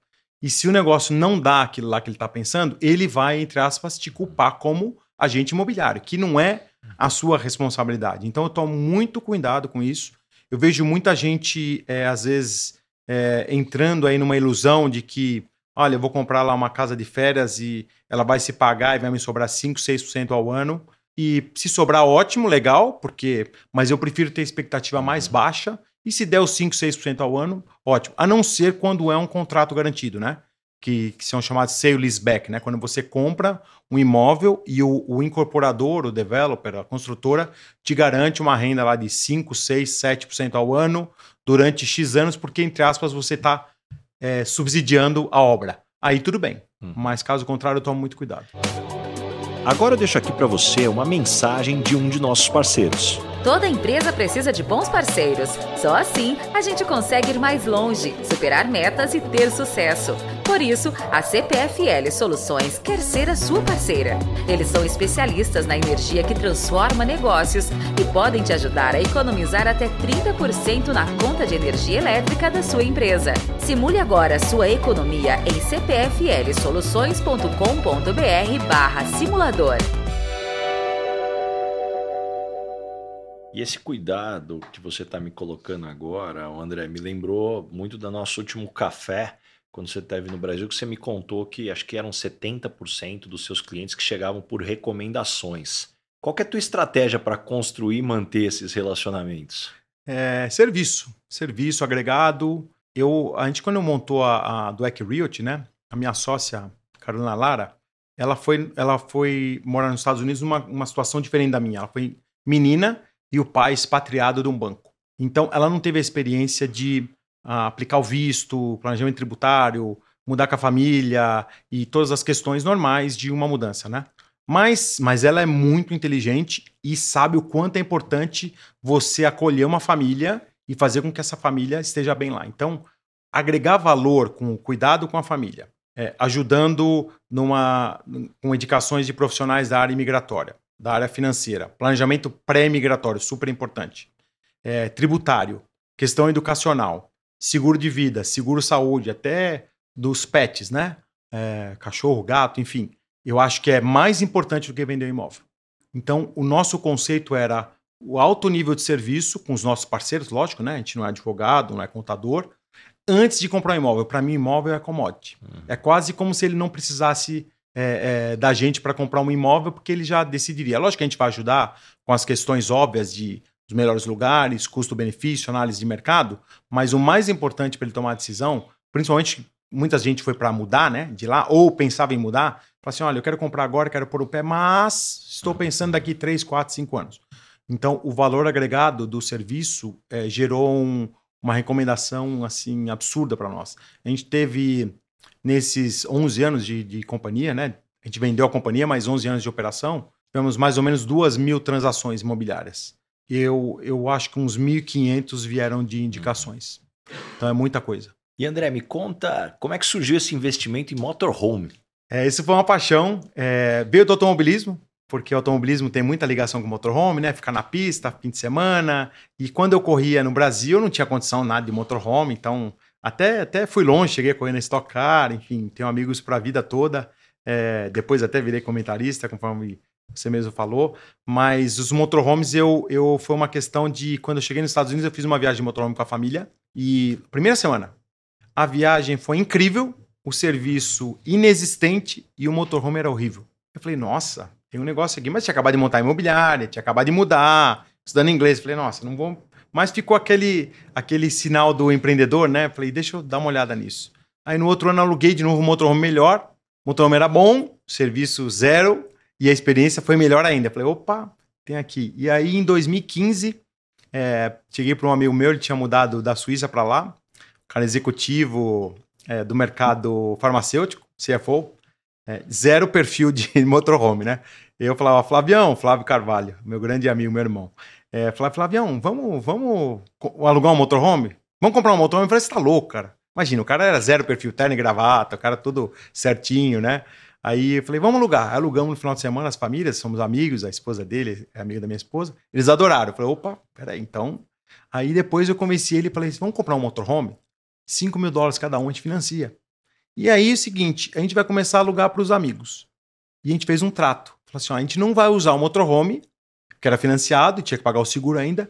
E se o negócio não dá aquilo lá que ele está pensando, ele vai, entre aspas, te culpar como agente imobiliário, que não é a sua responsabilidade. Então eu tomo muito cuidado com isso. Eu vejo muita gente, é, às vezes, é, entrando aí numa ilusão de que, olha, eu vou comprar lá uma casa de férias e ela vai se pagar e vai me sobrar 5, 6% ao ano. E se sobrar, ótimo, legal, porque. Mas eu prefiro ter expectativa mais uhum. baixa. E se der os 5, 6% ao ano, ótimo. A não ser quando é um contrato garantido, né? Que, que são chamados sale leaseback, né? Quando você compra um imóvel e o, o, incorporador, o developer, a construtora, te garante uma renda lá de 5, 6, 7% ao ano durante X anos, porque, entre aspas, você está é, subsidiando a obra. Aí tudo bem. Hum. Mas caso contrário, eu tomo muito cuidado. Agora eu deixo aqui para você uma mensagem de um de nossos parceiros. Toda empresa precisa de bons parceiros. Só assim a gente consegue ir mais longe, superar metas e ter sucesso. Por isso, a CPFL Soluções quer ser a sua parceira. Eles são especialistas na energia que transforma negócios e podem te ajudar a economizar até 30% na conta de energia elétrica da sua empresa. Simule agora sua economia em cpflsoluções.com.br E esse cuidado que você está me colocando agora, André, me lembrou muito do nosso último café, quando você esteve no Brasil, que você me contou que acho que eram 70% dos seus clientes que chegavam por recomendações. Qual é a tua estratégia para construir e manter esses relacionamentos? É, serviço. Serviço agregado. Eu, a gente, quando montou a, a Dweck Realty, né? A minha sócia, Carolina Lara, ela foi, ela foi morar nos Estados Unidos numa uma situação diferente da minha. Ela foi menina e o pai expatriado de um banco. Então, ela não teve a experiência de uh, aplicar o visto, planejamento tributário, mudar com a família e todas as questões normais de uma mudança, né? Mas, mas ela é muito inteligente e sabe o quanto é importante você acolher uma família e fazer com que essa família esteja bem lá. Então, agregar valor com cuidado com a família, é, ajudando numa, com indicações de profissionais da área imigratória, da área financeira, planejamento pré-migratório, super importante, é, tributário, questão educacional, seguro de vida, seguro saúde, até dos pets, né? É, cachorro, gato, enfim eu acho que é mais importante do que vender um imóvel. Então, o nosso conceito era o alto nível de serviço com os nossos parceiros, lógico, né? A gente não é advogado, não é contador. Antes de comprar um imóvel, para mim, imóvel é commodity. Uhum. É quase como se ele não precisasse é, é, da gente para comprar um imóvel, porque ele já decidiria. Lógico que a gente vai ajudar com as questões óbvias de os melhores lugares, custo-benefício, análise de mercado, mas o mais importante para ele tomar a decisão, principalmente muita gente foi para mudar, né, de lá, ou pensava em mudar, Fala assim: olha, eu quero comprar agora, quero pôr o pé, mas estou pensando daqui 3, 4, 5 anos. Então, o valor agregado do serviço é, gerou um, uma recomendação assim absurda para nós. A gente teve, nesses 11 anos de, de, companhia, né? A gente vendeu a companhia, mais 11 anos de operação, tivemos mais ou menos 2 mil transações imobiliárias. Eu, eu acho que uns 1.500 vieram de indicações. Então, é muita coisa. E André, me conta como é que surgiu esse investimento em motorhome? É, isso foi uma paixão. É, veio do automobilismo, porque o automobilismo tem muita ligação com o motorhome, né? Ficar na pista, fim de semana. E quando eu corria no Brasil, eu não tinha condição nada de motorhome, então até, até fui longe, cheguei a correr na Stock Car, enfim, tenho amigos para a vida toda. É, depois até virei comentarista, conforme você mesmo falou. Mas os motorhomes, eu, eu foi uma questão de quando eu cheguei nos Estados Unidos, eu fiz uma viagem de motorhome com a família. E primeira semana, a viagem foi incrível, o serviço inexistente e o motorhome era horrível. Eu falei, nossa, tem um negócio aqui, mas tinha acabado de montar a imobiliária, tinha acabado de mudar, estudando inglês. Eu falei, nossa, não vou. Mas ficou aquele, aquele sinal do empreendedor, né? Falei, deixa eu dar uma olhada nisso. Aí no outro ano aluguei de novo um motorhome melhor, o motorhome era bom, serviço zero, e a experiência foi melhor ainda. Falei, opa, tem aqui. E aí em 2015, é, cheguei para um amigo meu, ele tinha mudado da Suíça para lá, cara executivo, é, do mercado farmacêutico, CFO, é, zero perfil de motorhome, né? Eu falava, Flavião, Flávio Carvalho, meu grande amigo, meu irmão. É, falava, Flavião, vamos, vamos alugar um motorhome? Vamos comprar um motorhome? Eu falei, você tá louco, cara. Imagina, o cara era zero perfil, terno e gravata, o cara tudo certinho, né? Aí eu falei, vamos alugar. Alugamos no final de semana, as famílias, somos amigos, a esposa dele é amiga da minha esposa. Eles adoraram. Eu falei, opa, peraí, então. Aí depois eu convenci ele e falei, vamos comprar um motorhome? 5 mil dólares cada um a gente financia. E aí é o seguinte, a gente vai começar a alugar para os amigos. E a gente fez um trato. Falou assim, ó, a gente não vai usar o motorhome, que era financiado e tinha que pagar o seguro ainda,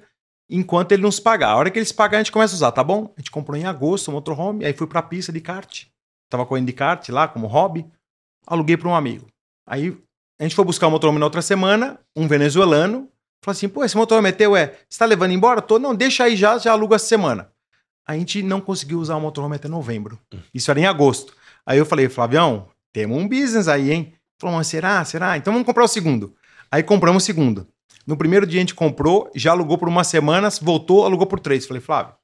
enquanto ele nos pagar. A hora que eles pagarem, a gente começa a usar, tá bom? A gente comprou em agosto o motorhome, aí fui para a pista de kart. Tava correndo de kart lá como hobby. Aluguei para um amigo. Aí a gente foi buscar o motorhome na outra semana, um venezuelano, falou assim, pô, esse motorhome é teu, é? Você tá levando embora? Tô, não, deixa aí já, já aluga essa semana a gente não conseguiu usar o motorhome até novembro. Isso era em agosto. Aí eu falei, Flavião, temos um business aí, hein? Falou, mas será? Será? Então vamos comprar o segundo. Aí compramos o segundo. No primeiro dia a gente comprou, já alugou por umas semanas, voltou, alugou por três. Falei, Flávio,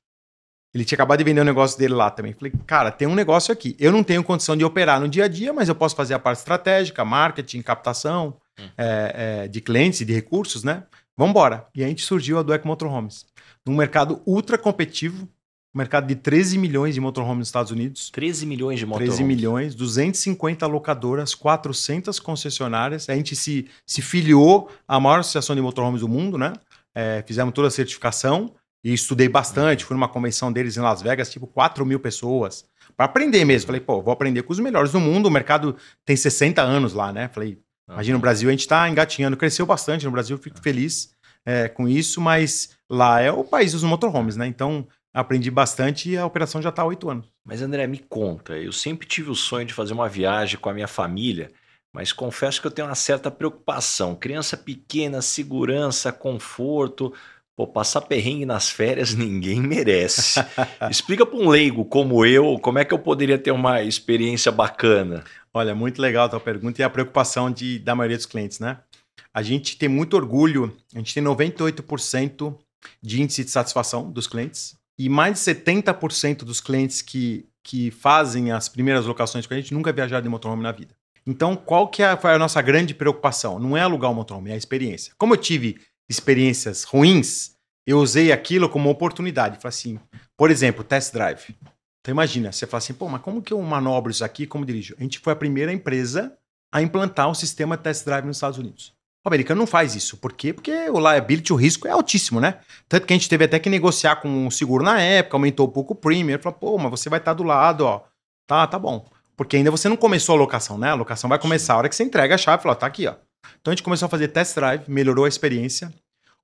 ele tinha acabado de vender o um negócio dele lá também. Falei, cara, tem um negócio aqui. Eu não tenho condição de operar no dia a dia, mas eu posso fazer a parte estratégica, marketing, captação é, é, de clientes e de recursos, né? Vamos embora. E a gente surgiu a Dueck Motorhomes. Num mercado ultra competitivo, mercado de 13 milhões de motorhomes nos Estados Unidos. 13 milhões de motorhomes. 13 milhões, 250 locadoras, 400 concessionárias. A gente se, se filiou à maior associação de motorhomes do mundo, né? É, fizemos toda a certificação e estudei bastante. Fui numa convenção deles em Las Vegas, tipo 4 mil pessoas. Para aprender mesmo. Falei, pô, vou aprender com os melhores do mundo. O mercado tem 60 anos lá, né? Falei, imagina, no Brasil a gente está engatinhando. Cresceu bastante no Brasil, fico feliz é, com isso, mas lá é o país dos motorhomes, né? Então, aprendi bastante e a operação já está há oito anos. Mas André, me conta, eu sempre tive o sonho de fazer uma viagem com a minha família, mas confesso que eu tenho uma certa preocupação. Criança pequena, segurança, conforto. Pô, passar perrengue nas férias ninguém merece. Explica para um leigo como eu, como é que eu poderia ter uma experiência bacana? Olha, muito legal a tua pergunta e a preocupação de, da maioria dos clientes, né? A gente tem muito orgulho, a gente tem 98% de índice de satisfação dos clientes e mais de 70% dos clientes que, que fazem as primeiras locações com a gente nunca viajaram de motorhome na vida. Então, qual que é a, a nossa grande preocupação? Não é alugar um motorhome, é a experiência. Como eu tive experiências ruins, eu usei aquilo como oportunidade. Falei assim, por exemplo, test drive. Então imagina, você fala assim, pô, mas como que eu manobro isso aqui, como dirijo? A gente foi a primeira empresa a implantar um sistema test drive nos Estados Unidos. O americano não faz isso. Por quê? Porque o liability, o risco é altíssimo, né? Tanto que a gente teve até que negociar com o seguro na época, aumentou um pouco o premium. Falou, pô, mas você vai estar do lado, ó. Tá, tá bom. Porque ainda você não começou a locação, né? A locação vai começar a hora que você entrega a chave. Falou, tá aqui, ó. Então a gente começou a fazer test drive, melhorou a experiência.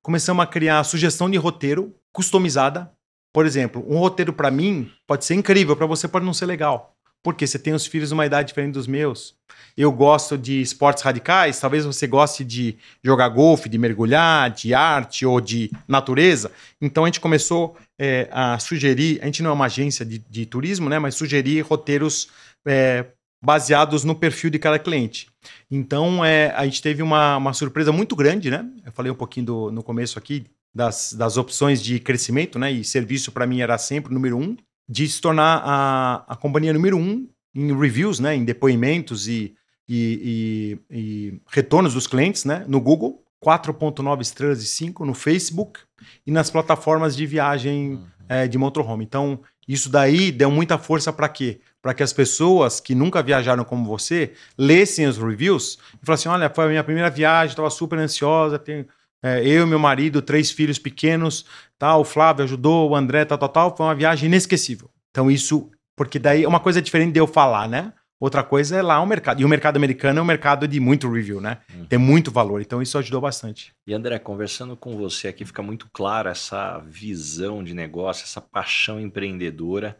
Começamos a criar sugestão de roteiro customizada. Por exemplo, um roteiro para mim pode ser incrível, para você pode não ser legal. Porque você tem os filhos de uma idade diferente dos meus. Eu gosto de esportes radicais, talvez você goste de jogar golfe, de mergulhar, de arte ou de natureza. Então a gente começou é, a sugerir, a gente não é uma agência de, de turismo, né? Mas sugerir roteiros é, baseados no perfil de cada cliente. Então, é, a gente teve uma, uma surpresa muito grande, né? Eu falei um pouquinho do, no começo aqui das, das opções de crescimento, né? E serviço para mim era sempre o número um, de se tornar a, a companhia número um em reviews, né? Em depoimentos e, e, e, e retornos dos clientes, né? No Google, 4.9 estrelas e 5 no Facebook e nas plataformas de viagem uhum. é, de motorhome. Então, isso daí deu muita força para quê? Para que as pessoas que nunca viajaram como você lessem os reviews e falassem: olha, foi a minha primeira viagem, estava super ansiosa, tenho, é, eu, meu marido, três filhos pequenos, tal, o Flávio ajudou, o André, tal, tal, tal. Foi uma viagem inesquecível. Então, isso, porque daí uma coisa diferente de eu falar, né? Outra coisa é lá o mercado. E o mercado americano é um mercado de muito review, né? Uhum. Tem muito valor. Então isso ajudou bastante. E André, conversando com você aqui, fica muito clara essa visão de negócio, essa paixão empreendedora.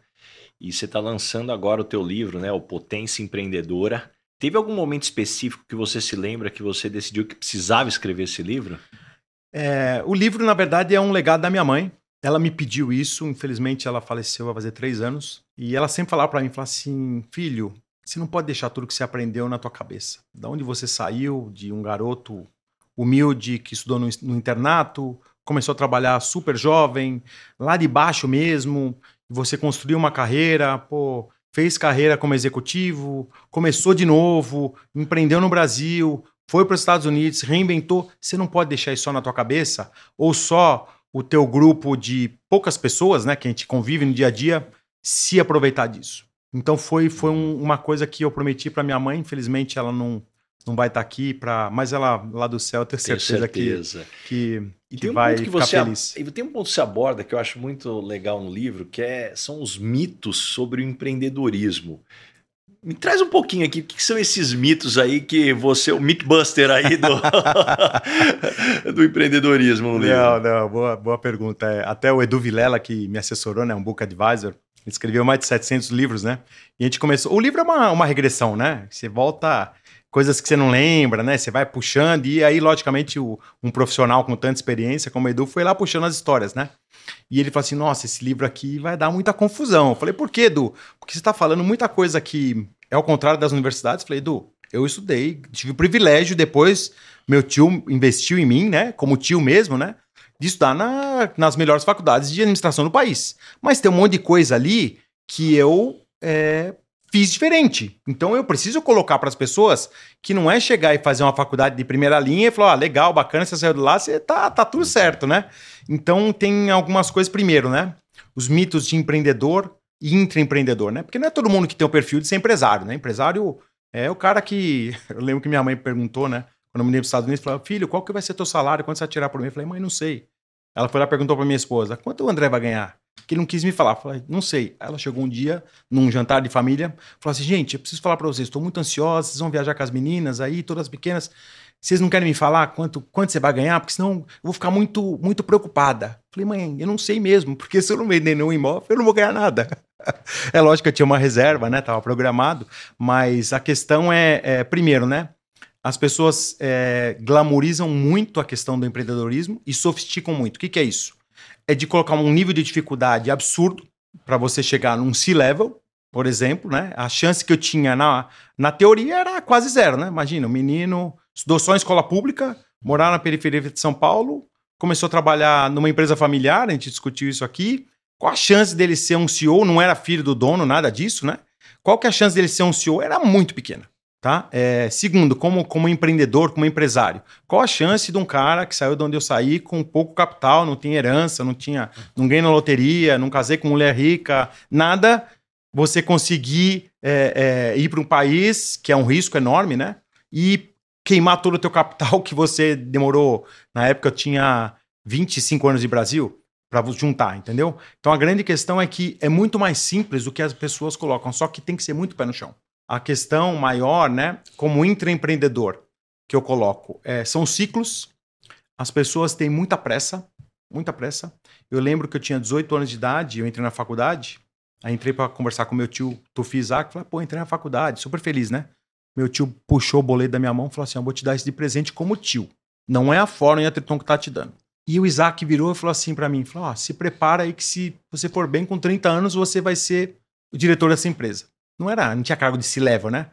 E você está lançando agora o teu livro, né? O Potência Empreendedora. Teve algum momento específico que você se lembra que você decidiu que precisava escrever esse livro? É, o livro, na verdade, é um legado da minha mãe. Ela me pediu isso, infelizmente ela faleceu há fazer três anos. E ela sempre falava para mim, falava assim, filho, você não pode deixar tudo que você aprendeu na tua cabeça. Da onde você saiu, de um garoto humilde que estudou no, no internato, começou a trabalhar super jovem, lá de baixo mesmo, você construiu uma carreira, pô, fez carreira como executivo, começou de novo, empreendeu no Brasil, foi para os Estados Unidos, reinventou. Você não pode deixar isso só na tua cabeça ou só o teu grupo de poucas pessoas, né, que a gente convive no dia a dia, se aproveitar disso. Então foi, foi um, uma coisa que eu prometi para minha mãe, infelizmente ela não, não vai estar tá aqui para, mas ela lá do céu eu tenho certeza, certeza. que que, e que um vai que ficar feliz. E tem um ponto que você aborda que eu acho muito legal no livro, que é, são os mitos sobre o empreendedorismo. Me traz um pouquinho aqui, o que são esses mitos aí que você, o Mythbuster aí do, do empreendedorismo livro? Não, não, boa, boa pergunta. É, até o Edu Vilela, que me assessorou, né, um book advisor, ele escreveu mais de 700 livros, né? E a gente começou. O livro é uma, uma regressão, né? Você volta coisas que você não lembra, né? Você vai puxando, e aí, logicamente, o, um profissional com tanta experiência como o Edu foi lá puxando as histórias, né? E ele falou assim: nossa, esse livro aqui vai dar muita confusão. Eu falei, por quê, Edu? Porque você está falando muita coisa que é ao contrário das universidades. Eu falei, Edu, eu estudei, tive o privilégio, depois meu tio investiu em mim, né? Como tio mesmo, né? de estudar na, nas melhores faculdades de administração do país. Mas tem um monte de coisa ali que eu é, fiz diferente. Então eu preciso colocar para as pessoas que não é chegar e fazer uma faculdade de primeira linha e falar, ah, legal, bacana, você saiu de lá, você tá, tá tudo certo, né? Então tem algumas coisas primeiro, né? Os mitos de empreendedor e intraempreendedor, né? Porque não é todo mundo que tem o perfil de ser empresário, né? Empresário é o cara que. Eu lembro que minha mãe perguntou, né? Quando eu me para os Estados Unidos, falou, filho, qual que vai ser teu salário? Quanto você vai tirar por mim? Eu falei, mãe, não sei. Ela foi lá e perguntou para minha esposa: quanto o André vai ganhar? Que ele não quis me falar. Falei, não sei. Ela chegou um dia, num jantar de família, falou assim: gente, eu preciso falar para vocês, estou muito ansiosa, vocês vão viajar com as meninas aí, todas pequenas. Vocês não querem me falar quanto, quanto você vai ganhar? Porque senão eu vou ficar muito, muito preocupada. Falei, mãe, eu não sei mesmo, porque se eu não vender nenhum imóvel, eu não vou ganhar nada. é lógico que eu tinha uma reserva, né? Tava programado, mas a questão é, é primeiro, né? as pessoas é, glamorizam muito a questão do empreendedorismo e sofisticam muito. O que, que é isso? É de colocar um nível de dificuldade absurdo para você chegar num C-level, por exemplo, né? A chance que eu tinha na, na teoria era quase zero, né? Imagina, um menino estudou só em escola pública, morar na periferia de São Paulo, começou a trabalhar numa empresa familiar, a gente discutiu isso aqui. Qual a chance dele ser um CEO? Não era filho do dono, nada disso, né? Qual que é a chance dele ser um CEO? Era muito pequena. Tá? É, segundo, como, como empreendedor, como empresário, qual a chance de um cara que saiu de onde eu saí com pouco capital, não tinha herança, não tinha, ganhei na loteria, não casei com mulher rica, nada, você conseguir é, é, ir para um país que é um risco enorme, né? E queimar todo o teu capital que você demorou. Na época eu tinha 25 anos de Brasil para juntar, entendeu? Então a grande questão é que é muito mais simples do que as pessoas colocam, só que tem que ser muito pé no chão a questão maior, né, como intraempreendedor, que eu coloco, é, são ciclos. As pessoas têm muita pressa, muita pressa. Eu lembro que eu tinha 18 anos de idade, eu entrei na faculdade, aí entrei para conversar com meu tio Tufi Isaac, falei, pô, entrei na faculdade, super feliz, né? Meu tio puxou o boleto da minha mão e falou assim, eu vou te dar isso de presente como tio. Não é a Fórmula e a Triton que tá te dando. E o Isaac virou e falou assim para mim, falou, se prepara aí que se você for bem com 30 anos, você vai ser o diretor dessa empresa. Não era, não tinha cargo de C-level, né?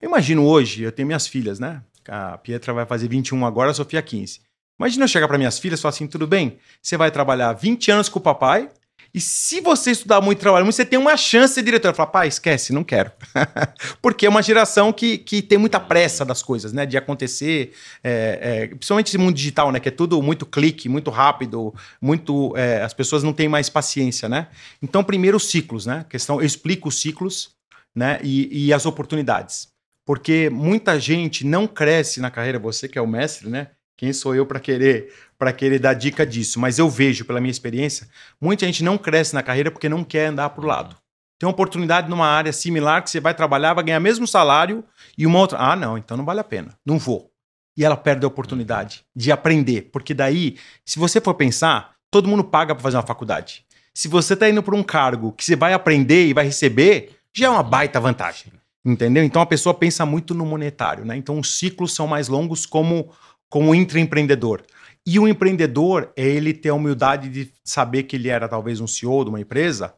Eu imagino hoje, eu tenho minhas filhas, né? A Pietra vai fazer 21 agora, a Sofia 15. Imagina eu chegar para minhas filhas e falar assim: tudo bem, você vai trabalhar 20 anos com o papai, e se você estudar muito e trabalhar muito, você tem uma chance de ser diretor. Eu falo, pai, esquece, não quero. Porque é uma geração que, que tem muita pressa das coisas, né? De acontecer, é, é, principalmente esse mundo digital, né? Que é tudo muito clique, muito rápido, muito. É, as pessoas não têm mais paciência, né? Então, primeiro os ciclos, né? questão, eu explico os ciclos né? E, e as oportunidades. Porque muita gente não cresce na carreira, você que é o mestre, né? Quem sou eu para querer para querer dar dica disso? Mas eu vejo pela minha experiência, muita gente não cresce na carreira porque não quer andar para o lado. Tem uma oportunidade numa área similar que você vai trabalhar, vai ganhar o mesmo salário e uma outra. Ah, não, então não vale a pena. Não vou. E ela perde a oportunidade de aprender. Porque daí, se você for pensar, todo mundo paga para fazer uma faculdade. Se você está indo para um cargo que você vai aprender e vai receber, já é uma baita vantagem. Entendeu? Então a pessoa pensa muito no monetário, né? Então os ciclos são mais longos como, como intraempreendedor. E o empreendedor é ele ter a humildade de saber que ele era talvez um CEO de uma empresa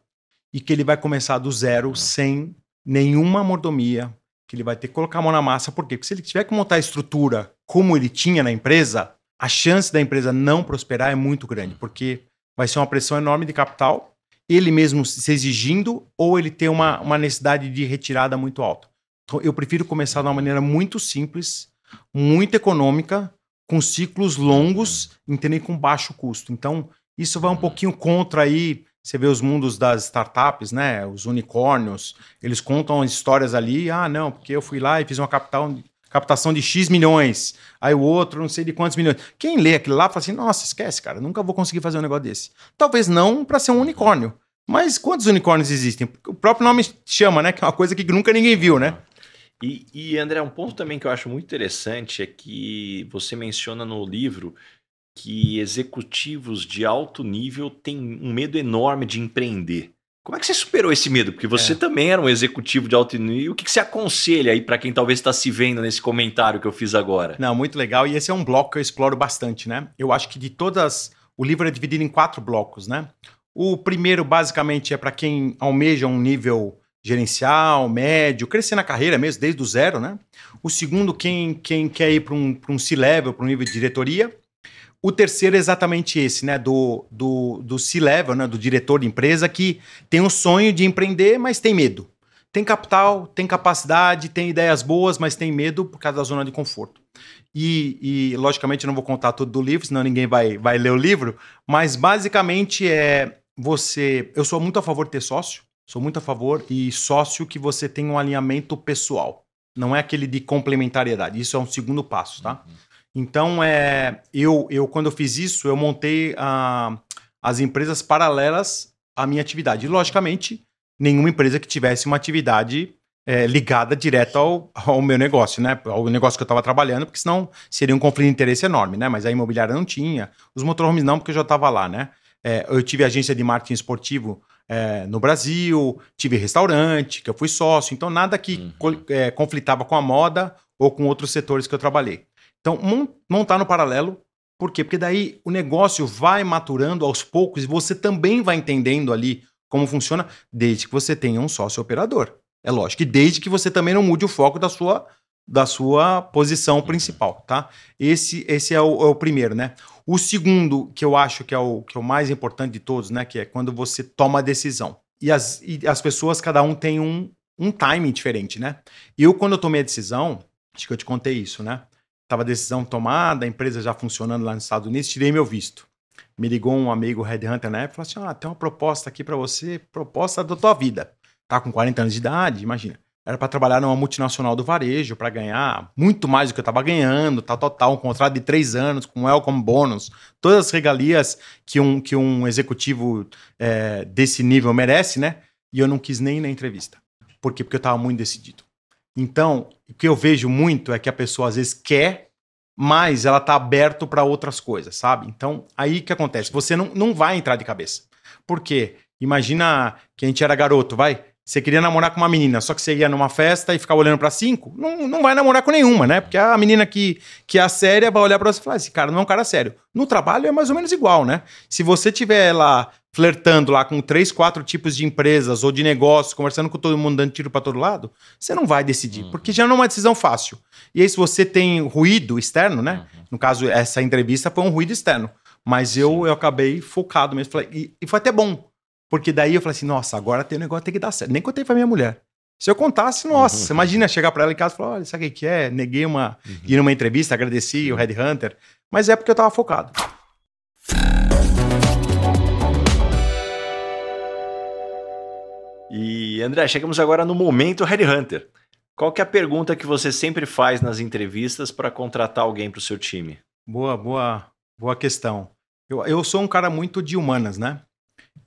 e que ele vai começar do zero sem nenhuma mordomia, que ele vai ter que colocar a mão na massa. Por quê? Porque se ele tiver que montar a estrutura como ele tinha na empresa, a chance da empresa não prosperar é muito grande, porque vai ser uma pressão enorme de capital ele mesmo se exigindo ou ele tem uma, uma necessidade de retirada muito alta. Então, eu prefiro começar de uma maneira muito simples, muito econômica, com ciclos longos, entendem, com baixo custo. Então, isso vai um pouquinho contra aí, você vê os mundos das startups, né? Os unicórnios, eles contam histórias ali, ah, não, porque eu fui lá e fiz uma capital, captação de X milhões, aí o outro não sei de quantos milhões. Quem lê aquilo lá fala assim, nossa, esquece, cara, nunca vou conseguir fazer um negócio desse. Talvez não para ser um unicórnio, mas quantos unicórnios existem? O próprio nome chama, né? Que é uma coisa que nunca ninguém viu, né? E, e André, um ponto também que eu acho muito interessante é que você menciona no livro que executivos de alto nível têm um medo enorme de empreender. Como é que você superou esse medo? Porque você é. também era um executivo de alto nível. O que, que você aconselha aí para quem talvez está se vendo nesse comentário que eu fiz agora? Não, muito legal. E esse é um bloco que eu exploro bastante, né? Eu acho que de todas. O livro é dividido em quatro blocos, né? O primeiro, basicamente, é para quem almeja um nível gerencial, médio, crescer na carreira mesmo, desde o zero, né? O segundo, quem, quem quer ir para um, um C-level, para um nível de diretoria. O terceiro é exatamente esse, né? Do, do, do C-level, né? Do diretor de empresa que tem o sonho de empreender, mas tem medo. Tem capital, tem capacidade, tem ideias boas, mas tem medo por causa da zona de conforto. E, e logicamente, não vou contar tudo do livro, senão ninguém vai, vai ler o livro, mas basicamente é você. Eu sou muito a favor de ter sócio, sou muito a favor, e sócio que você tenha um alinhamento pessoal. Não é aquele de complementariedade. Isso é um segundo passo, tá? Uhum. Então, é, eu, eu, quando eu fiz isso, eu montei uh, as empresas paralelas à minha atividade. E, logicamente, nenhuma empresa que tivesse uma atividade é, ligada direto ao, ao, meu negócio, né? Ao negócio que eu estava trabalhando, porque senão seria um conflito de interesse enorme, né? Mas a imobiliária não tinha, os motorhomes não, porque eu já estava lá, né? É, eu tive agência de marketing esportivo é, no Brasil, tive restaurante, que eu fui sócio, então nada que uhum. é, conflitava com a moda ou com outros setores que eu trabalhei. Então, montar no paralelo, por quê? Porque daí o negócio vai maturando aos poucos e você também vai entendendo ali como funciona, desde que você tenha um sócio operador. É lógico. E desde que você também não mude o foco da sua, da sua posição principal, tá? Esse, esse é, o, é o primeiro, né? O segundo, que eu acho que é, o, que é o mais importante de todos, né? Que é quando você toma a decisão. E as, e as pessoas, cada um tem um, um timing diferente, né? Eu, quando eu tomei a decisão, acho que eu te contei isso, né? Tava a decisão tomada, a empresa já funcionando lá nos Estados Unidos, tirei meu visto. Me ligou um amigo Headhunter na época e falou assim: ah, tem uma proposta aqui para você, proposta da tua vida. Tá com 40 anos de idade, imagina. Era para trabalhar numa multinacional do varejo, para ganhar muito mais do que eu estava ganhando, tal, tal, tal. Um contrato de três anos, com welcome bônus, todas as regalias que um, que um executivo é, desse nível merece, né? E eu não quis nem ir na entrevista. Por quê? Porque eu estava muito decidido. Então, o que eu vejo muito é que a pessoa às vezes quer, mas ela está aberto para outras coisas, sabe? Então, aí que acontece? Você não, não vai entrar de cabeça. Por quê? Imagina que a gente era garoto, vai? Você queria namorar com uma menina, só que você ia numa festa e ficava olhando para cinco, não, não vai namorar com nenhuma, né? Porque a menina que, que é séria vai olhar para você e falar: esse cara não é um cara sério. No trabalho é mais ou menos igual, né? Se você tiver lá flertando lá com três, quatro tipos de empresas ou de negócios, conversando com todo mundo, dando tiro para todo lado, você não vai decidir, uhum. porque já não é uma decisão fácil. E aí, se você tem ruído externo, né? Uhum. No caso, essa entrevista foi um ruído externo. Mas eu, eu acabei focado mesmo. Falei, e, e foi até bom porque daí eu falei assim, nossa, agora tem um negócio tem que dar certo. Nem contei pra minha mulher. Se eu contasse, nossa, uhum. imagina chegar para ela em casa e falar, olha, sabe o que é? Neguei uma... Uhum. Ir numa entrevista, agradeci o Red Hunter. Mas é porque eu tava focado. E, André, chegamos agora no momento Red Hunter. Qual que é a pergunta que você sempre faz nas entrevistas para contratar alguém para o seu time? Boa, boa, boa questão. Eu, eu sou um cara muito de humanas, né?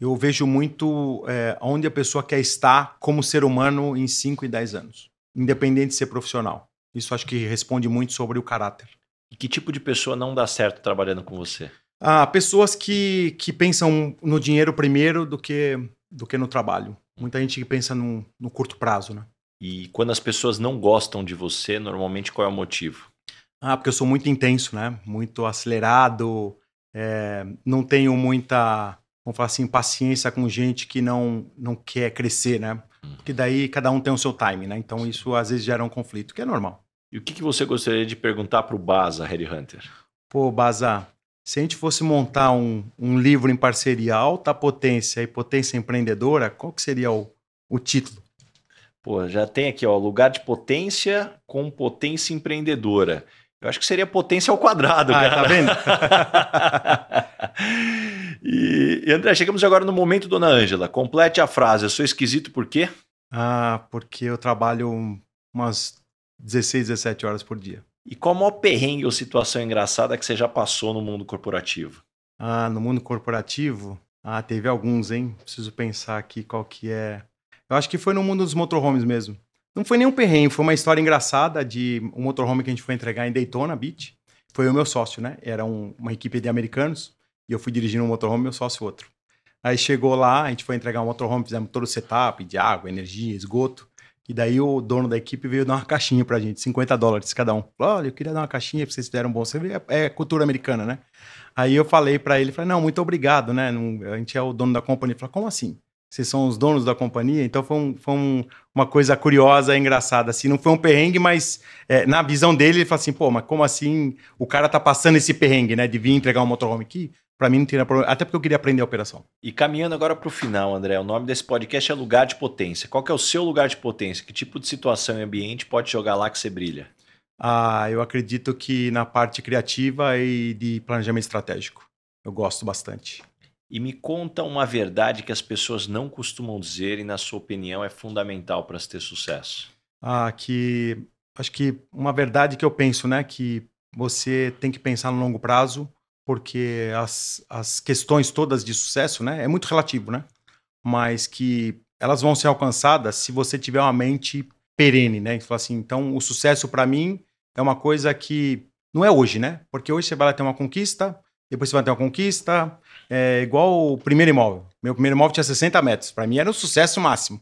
Eu vejo muito é, onde a pessoa quer estar como ser humano em 5 e 10 anos, independente de ser profissional. Isso acho que responde muito sobre o caráter. E que tipo de pessoa não dá certo trabalhando com você? Ah, pessoas que, que pensam no dinheiro primeiro do que, do que no trabalho. Muita gente que pensa no, no curto prazo, né? E quando as pessoas não gostam de você, normalmente qual é o motivo? Ah, porque eu sou muito intenso, né? Muito acelerado, é, não tenho muita vamos falar assim, paciência com gente que não, não quer crescer, né? Uhum. Porque daí cada um tem o seu time, né? Então isso às vezes gera um conflito, que é normal. E o que, que você gostaria de perguntar para o Baza, Harry Hunter? Pô, Baza, se a gente fosse montar um, um livro em parceria Alta Potência e Potência Empreendedora, qual que seria o, o título? Pô, já tem aqui, ó, lugar de potência com potência empreendedora. Eu acho que seria potência ao quadrado, ah, cara. tá vendo? e, e, André, chegamos agora no momento, dona Ângela. Complete a frase. Eu sou esquisito por quê? Ah, porque eu trabalho umas 16, 17 horas por dia. E qual a maior perrengue ou situação engraçada que você já passou no mundo corporativo? Ah, no mundo corporativo? Ah, teve alguns, hein? Preciso pensar aqui qual que é. Eu acho que foi no mundo dos motorhomes mesmo. Não foi nenhum perrengue, foi uma história engraçada de um motorhome que a gente foi entregar em Daytona Beach. Foi o meu sócio, né? Era um, uma equipe de americanos e eu fui dirigindo um motorhome meu sócio outro. Aí chegou lá, a gente foi entregar um motorhome, fizemos todo o setup de água, energia, esgoto. E daí o dono da equipe veio dar uma caixinha pra gente, 50 dólares cada um. Falou, olha, eu queria dar uma caixinha pra vocês fizeram um bom serviço. É, é cultura americana, né? Aí eu falei para ele, falei, não, muito obrigado, né? Não, a gente é o dono da companhia. Ele falou, como assim? Vocês são os donos da companhia, então foi, um, foi um, uma coisa curiosa, engraçada, assim, não foi um perrengue, mas é, na visão dele, ele falou assim, pô, mas como assim o cara tá passando esse perrengue, né, de vir entregar um motorhome aqui? Para mim não tinha problema, até porque eu queria aprender a operação. E caminhando agora para o final, André, o nome desse podcast é Lugar de Potência. Qual que é o seu lugar de potência? Que tipo de situação e ambiente pode jogar lá que você brilha? Ah, eu acredito que na parte criativa e de planejamento estratégico. Eu gosto bastante. E me conta uma verdade que as pessoas não costumam dizer e, na sua opinião, é fundamental para se ter sucesso. Ah, que acho que uma verdade que eu penso, né, que você tem que pensar no longo prazo, porque as, as questões todas de sucesso, né, é muito relativo, né, mas que elas vão ser alcançadas se você tiver uma mente perene, né, assim, então o sucesso para mim é uma coisa que não é hoje, né, porque hoje você vai ter uma conquista, depois você vai ter uma conquista, é igual o primeiro imóvel. Meu primeiro imóvel tinha 60 metros. Para mim era um sucesso máximo.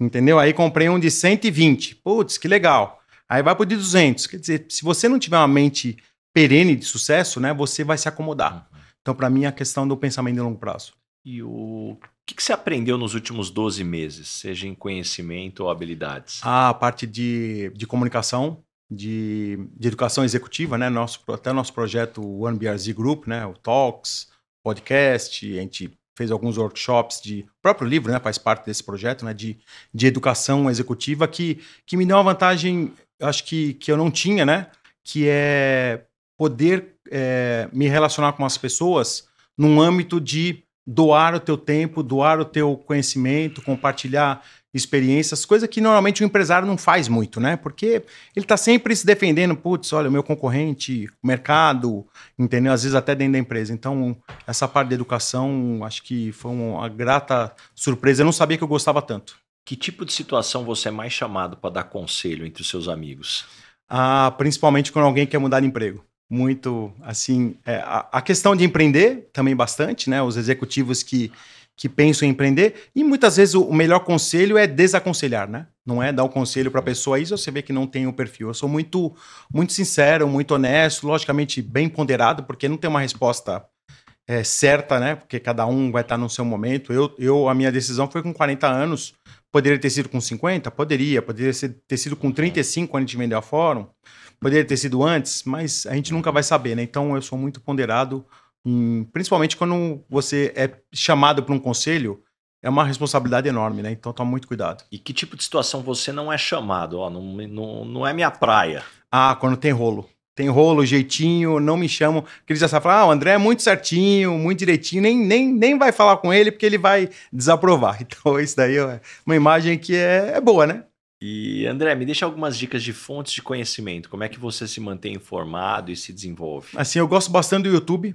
Entendeu? Aí comprei um de 120. Putz, que legal. Aí vai pro de 200. Quer dizer, se você não tiver uma mente perene de sucesso, né, você vai se acomodar. Uhum. Então, para mim, é a questão do pensamento de longo prazo. E o que, que você aprendeu nos últimos 12 meses, seja em conhecimento ou habilidades? A parte de, de comunicação, de, de educação executiva, né? Nosso, até nosso projeto One BRZ Group, né? O Talks, podcast, a gente fez alguns workshops de o próprio livro, né? Faz parte desse projeto, né? De, de educação executiva que, que me deu uma vantagem, acho que, que eu não tinha, né? Que é poder é, me relacionar com as pessoas num âmbito de doar o teu tempo, doar o teu conhecimento, compartilhar experiências, coisa que normalmente o empresário não faz muito, né? Porque ele está sempre se defendendo, putz, olha, o meu concorrente, o mercado, entendeu? Às vezes até dentro da empresa. Então, essa parte da educação, acho que foi uma grata surpresa. Eu não sabia que eu gostava tanto. Que tipo de situação você é mais chamado para dar conselho entre os seus amigos? Ah, principalmente quando alguém quer mudar de emprego muito assim é, a, a, questão de empreender também bastante né os executivos que que pensam em empreender e muitas vezes o, o melhor conselho é desaconselhar né? Não é dar um conselho para a pessoa isso você vê que não tem o perfil. Eu sou muito muito sincero muito honesto logicamente bem ponderado porque não tem uma resposta é, certa né? Porque cada um vai estar no seu momento. Eu, eu a minha decisão foi com 40 anos. Poderia ter sido com 50 poderia. Poderia ter sido com 35 quando a gente vendeu a fórum. Poderia ter sido antes, mas a gente nunca vai saber, né? Então eu sou muito ponderado, em, principalmente quando você é chamado para um conselho, é uma responsabilidade enorme, né? Então toma muito cuidado. E que tipo de situação você não é chamado? Ó, não, não, não é minha praia. Ah, quando tem rolo. Tem rolo, jeitinho, não me chamam. Que eles já sabem falar, ah, o André é muito certinho, muito direitinho, nem, nem, nem vai falar com ele porque ele vai desaprovar. Então, isso daí é uma imagem que é, é boa, né? E André, me deixa algumas dicas de fontes de conhecimento. Como é que você se mantém informado e se desenvolve? Assim, eu gosto bastante do YouTube.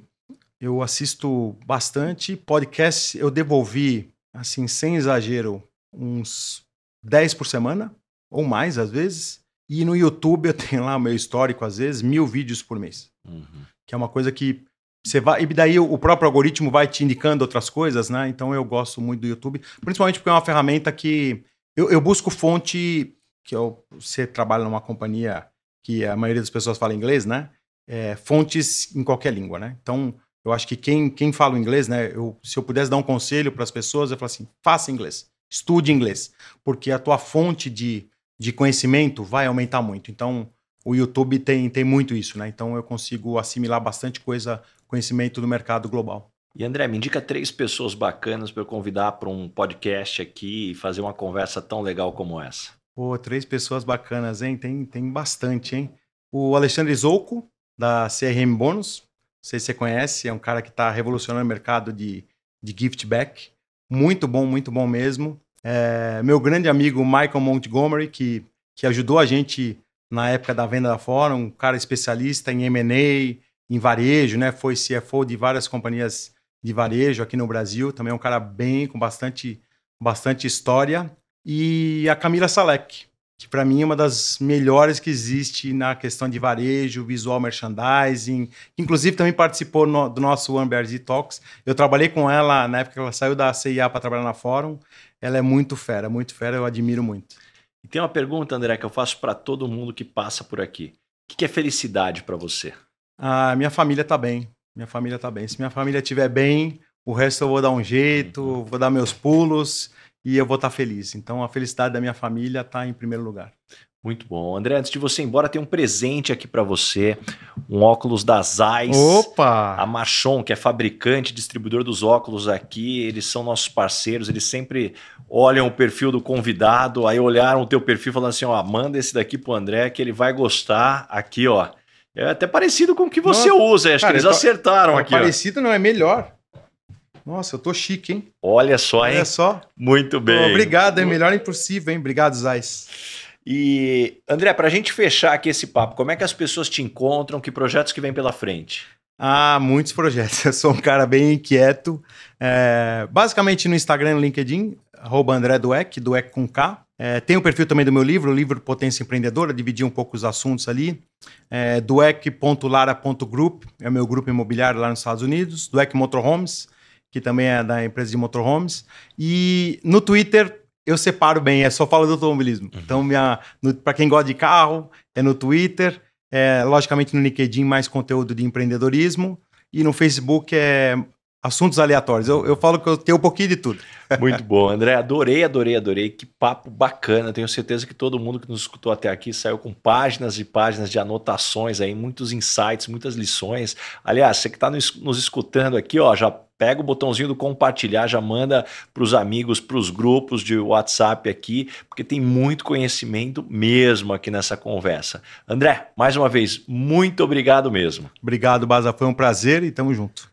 Eu assisto bastante podcast. Eu devolvi, assim, sem exagero, uns 10 por semana ou mais às vezes. E no YouTube eu tenho lá o meu histórico, às vezes, mil vídeos por mês. Uhum. Que é uma coisa que você vai. E daí o próprio algoritmo vai te indicando outras coisas, né? Então eu gosto muito do YouTube, principalmente porque é uma ferramenta que eu, eu busco fonte que eu, você trabalha numa companhia que a maioria das pessoas fala inglês, né? É, fontes em qualquer língua, né? Então, eu acho que quem, quem fala inglês, né? Eu, se eu pudesse dar um conselho para as pessoas, eu falo assim: faça inglês, estude inglês, porque a tua fonte de, de conhecimento vai aumentar muito. Então, o YouTube tem, tem muito isso, né? Então, eu consigo assimilar bastante coisa, conhecimento do mercado global. E André, me indica três pessoas bacanas para eu convidar para um podcast aqui e fazer uma conversa tão legal como essa. Pô, três pessoas bacanas, hein? Tem, tem bastante, hein? O Alexandre Zouco, da CRM Bônus. Sei se você conhece, é um cara que está revolucionando o mercado de, de gift back. Muito bom, muito bom mesmo. É, meu grande amigo Michael Montgomery, que, que ajudou a gente na época da venda da Fórum, um cara especialista em M&A, em varejo, né? Foi CFO de várias companhias de varejo aqui no Brasil, também é um cara bem com bastante, bastante história. E a Camila Salek, que para mim é uma das melhores que existe na questão de varejo, visual merchandising, inclusive também participou no, do nosso BRZ Talks. Eu trabalhei com ela na época que ela saiu da CIA para trabalhar na Fórum. Ela é muito fera, muito fera, eu admiro muito. E tem uma pergunta, André, que eu faço para todo mundo que passa por aqui. O que é felicidade para você? A minha família está bem. Minha família tá bem. Se minha família estiver bem, o resto eu vou dar um jeito, uhum. vou dar meus pulos e eu vou estar tá feliz. Então a felicidade da minha família está em primeiro lugar. Muito bom. André, antes de você ir embora, tem um presente aqui para você. Um óculos da Zeiss. Opa! A Machon, que é fabricante, distribuidor dos óculos aqui. Eles são nossos parceiros. Eles sempre olham o perfil do convidado. Aí olharam o teu perfil falando assim, ó, manda esse daqui pro André que ele vai gostar. Aqui, ó. É até parecido com o que você Nossa, usa. Acho cara, que eles tô... acertaram aqui. Parecido ó. não é melhor. Nossa, eu tô chique, hein? Olha só, hein? Olha só. Muito bem. obrigado, é melhor impossível, hein? Obrigado, Zais. E, André, para a gente fechar aqui esse papo, como é que as pessoas te encontram? Que projetos que vem pela frente? Ah, muitos projetos. Eu sou um cara bem inquieto. É, basicamente no Instagram e no LinkedIn, arroba André Dueck, Dueck com K. É, tem o perfil também do meu livro, o livro Potência Empreendedora, dividi um pouco os assuntos ali. É, duec.lara.group, é o meu grupo imobiliário lá nos Estados Unidos. Duec Motorhomes, que também é da empresa de motorhomes. E no Twitter, eu separo bem, é só falo do automobilismo. Uhum. Então, para quem gosta de carro, é no Twitter, é, logicamente no LinkedIn mais conteúdo de empreendedorismo e no Facebook é assuntos aleatórios. Eu, eu falo que eu tenho um pouquinho de tudo. Muito bom, André. Adorei, adorei, adorei. Que papo bacana. Tenho certeza que todo mundo que nos escutou até aqui saiu com páginas e páginas de anotações aí, muitos insights, muitas lições. Aliás, você que está nos, nos escutando aqui, ó, já pega o botãozinho do compartilhar, já manda para os amigos, para os grupos de WhatsApp aqui, porque tem muito conhecimento mesmo aqui nessa conversa. André, mais uma vez, muito obrigado mesmo. Obrigado, Baza. Foi um prazer e tamo junto.